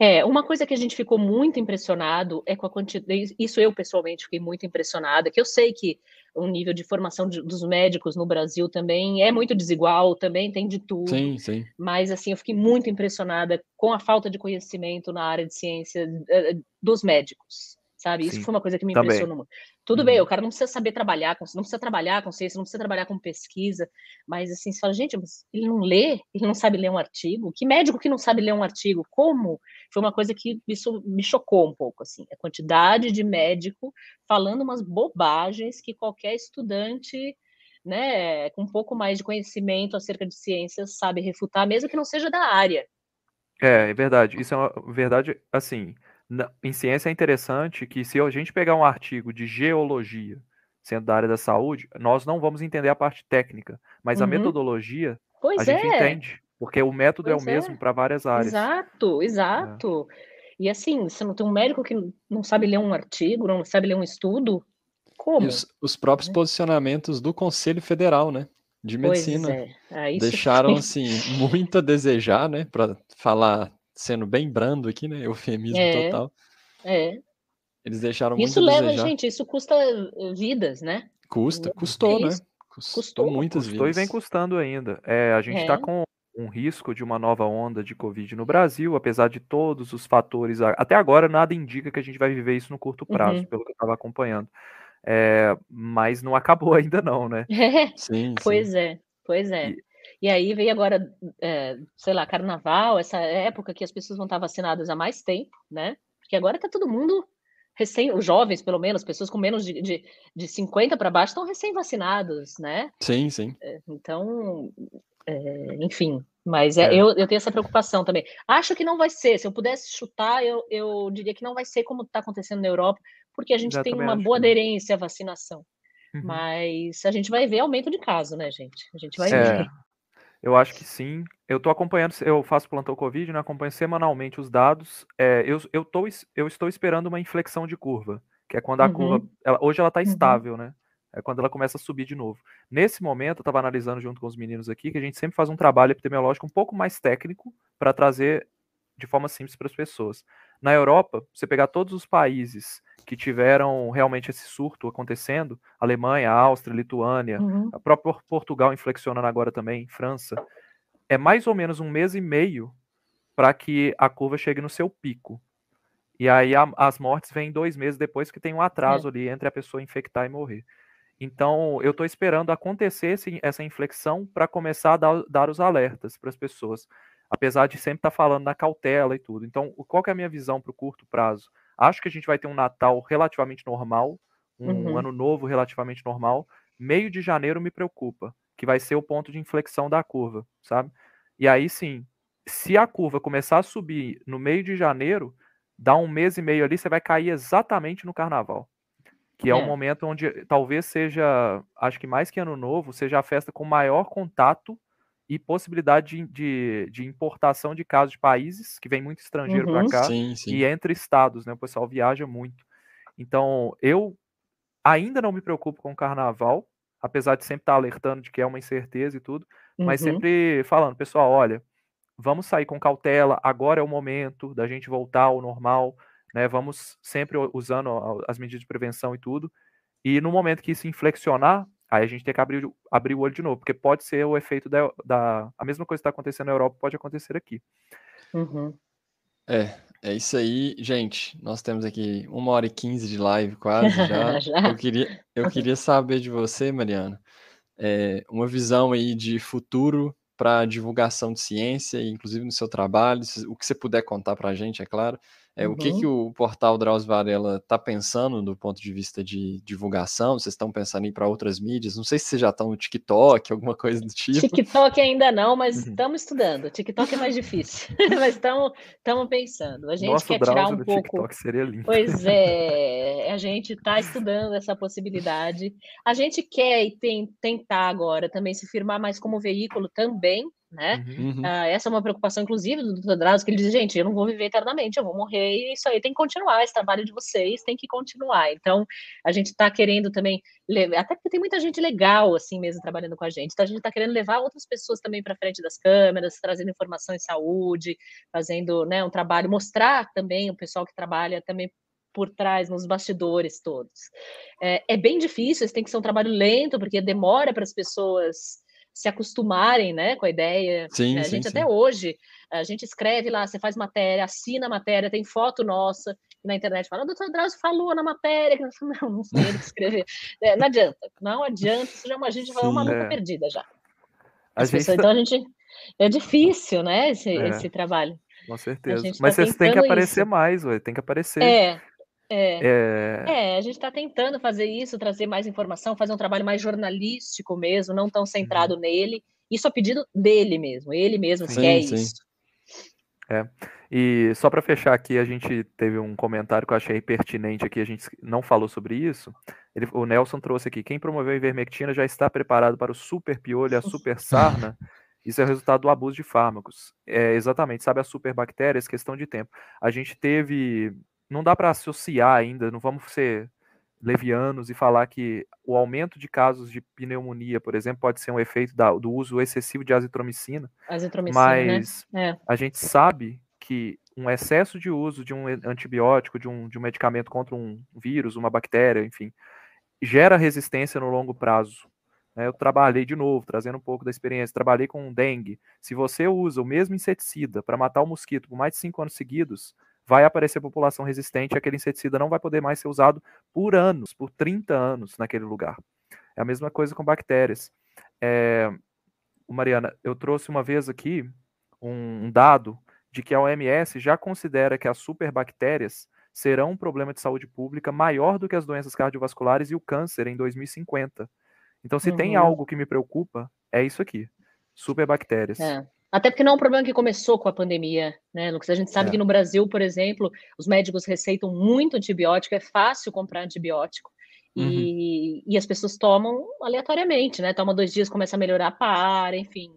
É, uma coisa que a gente ficou muito impressionado é com a quantidade. Isso eu pessoalmente fiquei muito impressionada, que eu sei que o nível de formação de, dos médicos no Brasil também é muito desigual, também tem de tudo. Sim, sim. Mas assim, eu fiquei muito impressionada com a falta de conhecimento na área de ciência eh, dos médicos sabe? Isso Sim, foi uma coisa que me também. impressionou muito. Tudo uhum. bem, o cara não precisa saber trabalhar, com, não precisa trabalhar com ciência, não precisa trabalhar com pesquisa, mas assim, você fala, gente, ele não lê, ele não sabe ler um artigo? Que médico que não sabe ler um artigo? Como? Foi uma coisa que isso me chocou um pouco, assim, a quantidade de médico falando umas bobagens que qualquer estudante né, com um pouco mais de conhecimento acerca de ciências sabe refutar, mesmo que não seja da área. É, é verdade. Isso é uma verdade, assim, em ciência é interessante que se a gente pegar um artigo de geologia, sendo da área da saúde, nós não vamos entender a parte técnica, mas uhum. a metodologia pois a é. gente entende, porque o método pois é o mesmo é. para várias áreas. Exato, exato. É. E assim, você não tem um médico que não sabe ler um artigo, não sabe ler um estudo, como? E os, os próprios posicionamentos do Conselho Federal, né? De medicina. É. Deixaram, assim, muito a desejar, né? Para falar sendo bem brando aqui, né? Eufemismo é, total. É. Eles deixaram isso muito Isso leva, gente, isso custa eh, vidas, né? Custa, custou, né? Custou, custou muitas custou vidas. e vem custando ainda. É, a gente está é. com um risco de uma nova onda de Covid no Brasil, apesar de todos os fatores. Até agora, nada indica que a gente vai viver isso no curto prazo, uhum. pelo que eu estava acompanhando. É, mas não acabou ainda, não, né? sim, pois sim. é, pois é. E, E aí veio agora, é, sei lá, carnaval, essa época que as pessoas vão estar vacinadas há mais tempo, né? Porque agora está todo mundo recém, os jovens, pelo menos, pessoas com menos de, de, de 50 para baixo estão recém-vacinados, né? Sim, sim. É, então, é, enfim, mas é, é. Eu, eu tenho essa preocupação também. Acho que não vai ser, se eu pudesse chutar, eu, eu diria que não vai ser como está acontecendo na Europa, porque a gente tem uma boa aderência à vacinação. Uhum. Mas a gente vai ver aumento de caso, né, gente? A gente vai é. ver. Eu acho que sim. Eu estou acompanhando, eu faço plantão Covid, né, acompanho semanalmente os dados. É, eu, eu, tô, eu estou esperando uma inflexão de curva, que é quando a uhum. curva. Ela, hoje ela está uhum. estável, né? É quando ela começa a subir de novo. Nesse momento, eu estava analisando junto com os meninos aqui que a gente sempre faz um trabalho epidemiológico um pouco mais técnico para trazer de forma simples para as pessoas. Na Europa, você pegar todos os países que tiveram realmente esse surto acontecendo, Alemanha, Áustria, Lituânia, uhum. a própria Portugal inflexionando agora também, França, é mais ou menos um mês e meio para que a curva chegue no seu pico. E aí a, as mortes vêm dois meses depois que tem um atraso é. ali entre a pessoa infectar e morrer. Então, eu estou esperando acontecer esse, essa inflexão para começar a dar, dar os alertas para as pessoas. Apesar de sempre estar tá falando na cautela e tudo. Então, qual é a minha visão para o curto prazo? Acho que a gente vai ter um Natal relativamente normal, um uhum. ano novo relativamente normal. Meio de janeiro me preocupa, que vai ser o ponto de inflexão da curva, sabe? E aí sim, se a curva começar a subir no meio de janeiro, dá um mês e meio ali, você vai cair exatamente no carnaval. Que é, é um momento onde talvez seja, acho que mais que ano novo, seja a festa com maior contato e possibilidade de, de, de, importação de casos de países, que vem muito estrangeiro uhum, para cá, sim, sim. e entre estados, né? O pessoal viaja muito. Então, eu ainda não me preocupo com o carnaval, apesar de sempre estar alertando de que é uma incerteza e tudo, uhum. mas sempre falando, pessoal, olha, vamos sair com cautela, agora é o momento da gente voltar ao normal, né? Vamos sempre usando as medidas de prevenção e tudo. E no momento que isso inflexionar, Aí a gente tem que abrir, abrir o olho de novo, porque pode ser o efeito da. da a mesma coisa que está acontecendo na Europa pode acontecer aqui. Uhum. É, é isso aí, gente. Nós temos aqui uma hora e quinze de live quase já. já. Eu, queria, eu queria saber de você, Mariana, é, uma visão aí de futuro para divulgação de ciência, inclusive no seu trabalho, o que você puder contar para a gente, é claro. É, uhum. O que, que o portal Drauzio Varela está pensando do ponto de vista de divulgação? Vocês estão pensando em ir para outras mídias? Não sei se vocês já estão no TikTok, alguma coisa do tipo. TikTok ainda não, mas uhum. estamos estudando. TikTok é mais difícil, mas estamos pensando. A gente Nossa, quer tirar um pouco. TikTok seria lindo. Pois é, a gente está estudando essa possibilidade. A gente quer e tem, tentar agora também se firmar mais como veículo também né? Uhum. Uh, essa é uma preocupação, inclusive, do Dr. Drauzio, que ele diz, gente, eu não vou viver eternamente, eu vou morrer, e isso aí tem que continuar, esse trabalho de vocês tem que continuar. Então, a gente está querendo também, até porque tem muita gente legal, assim mesmo, trabalhando com a gente, então a gente está querendo levar outras pessoas também para frente das câmeras, trazendo informação em saúde, fazendo né, um trabalho, mostrar também o pessoal que trabalha também por trás, nos bastidores todos. É, é bem difícil, esse tem que ser um trabalho lento, porque demora para as pessoas se acostumarem né, com a ideia. Sim, né? A sim, gente sim. até hoje, a gente escreve lá, você faz matéria, assina a matéria, tem foto nossa, na internet fala, o doutor Drauzio falou na matéria, não, não sei ele que escrever. É, não adianta, não adianta, isso já é uma, a gente vai uma luta é. perdida já. A gente pessoas, tá... Então a gente, é difícil, né, esse, é. esse trabalho. Com certeza. Mas tá vocês têm que aparecer isso. mais, ué, tem que aparecer. É, é, é... é, a gente está tentando fazer isso, trazer mais informação, fazer um trabalho mais jornalístico mesmo, não tão centrado uhum. nele. Isso a pedido dele mesmo, ele mesmo sim, quer sim. isso. É. E só para fechar aqui, a gente teve um comentário que eu achei pertinente aqui, a gente não falou sobre isso. Ele, o Nelson trouxe aqui: quem promoveu a ivermectina já está preparado para o super piolho e a super sarna. Isso é resultado do abuso de fármacos. É, exatamente, sabe, as superbactérias, questão de tempo. A gente teve não dá para associar ainda, não vamos ser levianos e falar que o aumento de casos de pneumonia, por exemplo, pode ser um efeito da, do uso excessivo de azitromicina. Azitromicina, né? mas né? é. a gente sabe que um excesso de uso de um antibiótico, de um, de um medicamento contra um vírus, uma bactéria, enfim, gera resistência no longo prazo. Né? Eu trabalhei de novo, trazendo um pouco da experiência, trabalhei com dengue. Se você usa o mesmo inseticida para matar o mosquito por mais de cinco anos seguidos, vai aparecer população resistente e aquele inseticida não vai poder mais ser usado por anos, por 30 anos naquele lugar. É a mesma coisa com bactérias. É, Mariana, eu trouxe uma vez aqui um dado de que a OMS já considera que as superbactérias serão um problema de saúde pública maior do que as doenças cardiovasculares e o câncer em 2050. Então, se uhum. tem algo que me preocupa, é isso aqui: superbactérias. É. Até porque não é um problema que começou com a pandemia, né, Lucas? A gente sabe é. que no Brasil, por exemplo, os médicos receitam muito antibiótico, é fácil comprar antibiótico. E, uhum. e as pessoas tomam aleatoriamente, né? Toma dois dias, começa a melhorar, para, enfim.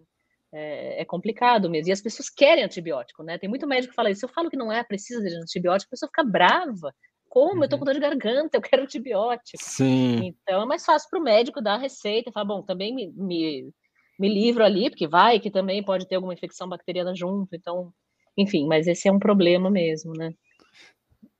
É, é, complicado mesmo. E as pessoas querem antibiótico, né? Tem muito médico que fala isso. Eu falo que não é, precisa de antibiótico, a pessoa fica brava. Como? Uhum. Eu tô com uhum. dor de garganta, eu quero antibiótico. Sim. Então é mais fácil para o médico dar a receita e falar, bom, também me, me me livro ali, porque vai que também pode ter alguma infecção bacteriana junto, então, enfim, mas esse é um problema mesmo, né?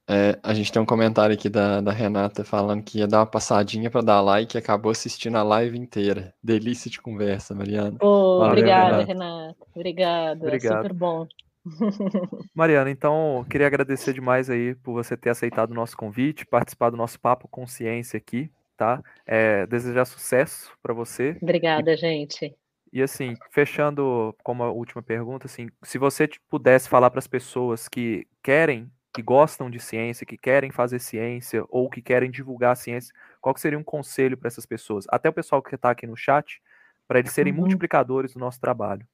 É, a gente tem um comentário aqui da, da Renata falando que ia dar uma passadinha para dar like e acabou assistindo a live inteira. Delícia de conversa, Mariana. Oh, Valeu, obrigada, Renata. Renata. Obrigada, Obrigado. super bom. Mariana, então queria agradecer demais aí por você ter aceitado o nosso convite, participar do nosso papo consciência aqui, tá? É, desejar sucesso para você. Obrigada, e... gente. E assim, fechando como a última pergunta, assim, se você pudesse falar para as pessoas que querem, que gostam de ciência, que querem fazer ciência ou que querem divulgar a ciência, qual seria um conselho para essas pessoas? Até o pessoal que está aqui no chat, para eles serem uhum. multiplicadores do nosso trabalho.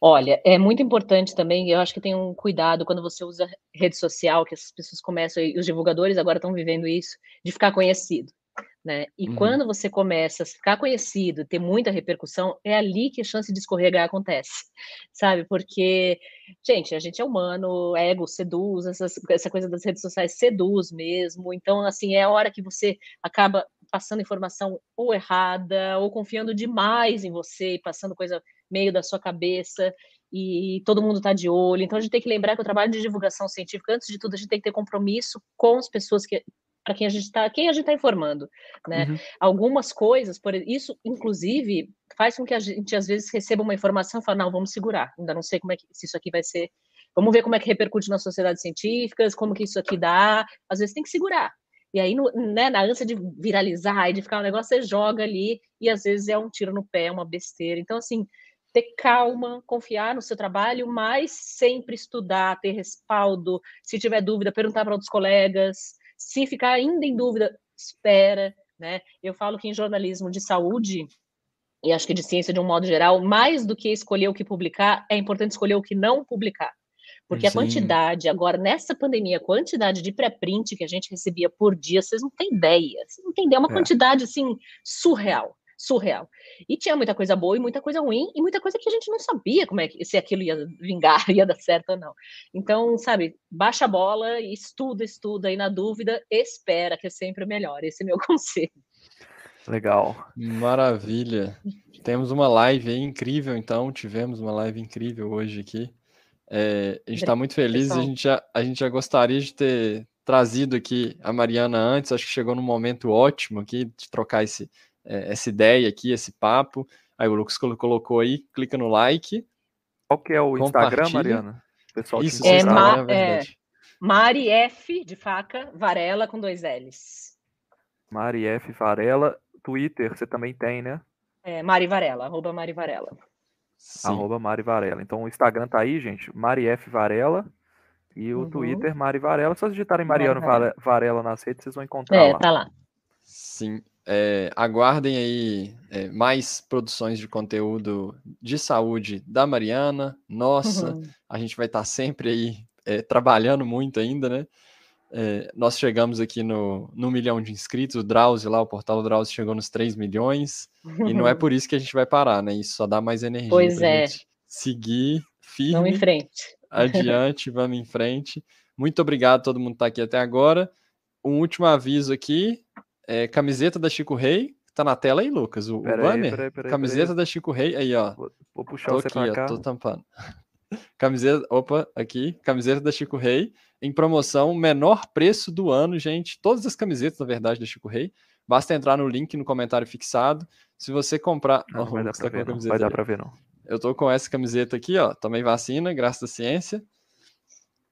Olha, é muito importante também, eu acho que tem um cuidado quando você usa rede social, que as pessoas começam, e os divulgadores agora estão vivendo isso, de ficar conhecido. Né? E uhum. quando você começa a ficar conhecido, ter muita repercussão, é ali que a chance de escorregar acontece, sabe? Porque, gente, a gente é humano, ego seduz, essas, essa coisa das redes sociais seduz mesmo. Então, assim, é a hora que você acaba passando informação ou errada, ou confiando demais em você e passando coisa meio da sua cabeça e todo mundo está de olho. Então a gente tem que lembrar que o trabalho de divulgação científica, antes de tudo, a gente tem que ter compromisso com as pessoas que para quem a gente está, quem a gente está informando, né? Uhum. Algumas coisas, por isso, inclusive, faz com que a gente às vezes receba uma informação e fala, não, vamos segurar, ainda não sei como é que se isso aqui vai ser, vamos ver como é que repercute nas sociedades científicas, como que isso aqui dá, às vezes tem que segurar. E aí, no, né, na ânsia de viralizar e de ficar um negócio, você joga ali e às vezes é um tiro no pé, uma besteira. Então, assim, ter calma, confiar no seu trabalho, mas sempre estudar, ter respaldo. Se tiver dúvida, perguntar para outros colegas, se ficar ainda em dúvida, espera, né? Eu falo que em jornalismo de saúde e acho que de ciência de um modo geral, mais do que escolher o que publicar, é importante escolher o que não publicar. Porque Sim. a quantidade, agora nessa pandemia, a quantidade de pré-print que a gente recebia por dia, vocês não têm ideia. Vocês não têm ideia, é uma é. quantidade assim surreal surreal. E tinha muita coisa boa e muita coisa ruim, e muita coisa que a gente não sabia como é que se aquilo ia vingar, ia dar certo ou não. Então, sabe, baixa a bola, estuda, estuda, e na dúvida, espera, que é sempre melhor. Esse é meu conselho. Legal. Maravilha. Temos uma live aí incrível, então. Tivemos uma live incrível hoje aqui. É, a gente está muito feliz. A gente, já, a gente já gostaria de ter trazido aqui a Mariana antes. Acho que chegou num momento ótimo aqui de trocar esse, é, essa ideia aqui, esse papo. Aí o Lucas colocou aí, clica no like. Qual que é o Instagram, Mariana? Pessoal Isso, é, Ma é, Mari F de faca, Varela com dois L's. Mari F Varela, Twitter você também tem, né? É, Mari Varela, arroba Mari Varela. Sim. Arroba Mari Varela. Então o Instagram tá aí, gente, Mari F Varela. E o uhum. Twitter, Mari Varela. Se vocês digitarem Mariano Varela. Varela nas redes, vocês vão encontrar é, lá. tá lá. Sim. É, aguardem aí é, mais produções de conteúdo de saúde da Mariana. Nossa, uhum. a gente vai estar tá sempre aí é, trabalhando muito ainda, né? É, nós chegamos aqui no, no milhão de inscritos, o Drauzio lá, o portal Drauzio chegou nos 3 milhões, e não é por isso que a gente vai parar, né? Isso só dá mais energia pois é. seguir firme. Vamos em frente. Adiante, vamos em frente. Muito obrigado a todo mundo que está aqui até agora. Um último aviso aqui, é, camiseta da Chico Rei. Tá na tela aí, Lucas. O, pera o banner. Aí, pera aí, pera aí, camiseta da Chico Rei. Aí, ó. Vou, vou puxar tô você aqui. Ó, tô tampando. Camiseta, opa, aqui, camiseta da Chico Rei, em promoção, menor preço do ano, gente. Todas as camisetas, na verdade, da Chico Rei. Basta entrar no link no comentário fixado. Se você comprar. Não, oh, vai, dar tá ver, não. vai dar pra ver, não. Eu tô com essa camiseta aqui, ó. Tomei vacina, graças à ciência.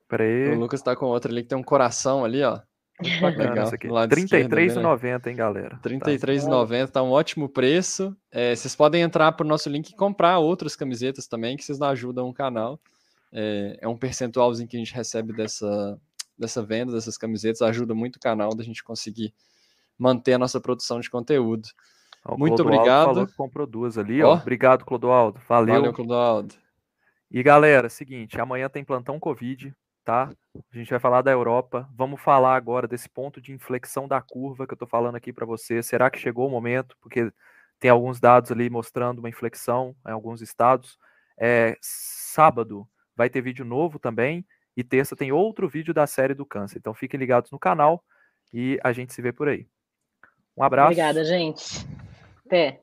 Peraí. O Lucas tá com outra ali que tem um coração ali, ó. Muito bacana Legal. aqui. R$33,90, hein, galera? R$33,90 tá um ótimo preço. É, vocês podem entrar para o nosso link e comprar outras camisetas também, que vocês ajudam o canal. É, é um percentualzinho que a gente recebe dessa, dessa venda, dessas camisetas, ajuda muito o canal da gente conseguir manter a nossa produção de conteúdo. Muito obrigado. Falou que comprou duas ali, ó. ó. Obrigado, Clodoaldo. Valeu. Valeu, Clodoaldo. E galera, seguinte, amanhã tem plantão Covid, tá? A gente vai falar da Europa. Vamos falar agora desse ponto de inflexão da curva que eu tô falando aqui para você. Será que chegou o momento? Porque tem alguns dados ali mostrando uma inflexão em alguns estados. É, sábado vai ter vídeo novo também. E terça tem outro vídeo da série do câncer. Então fiquem ligados no canal e a gente se vê por aí. Um abraço. Obrigada, gente. Até.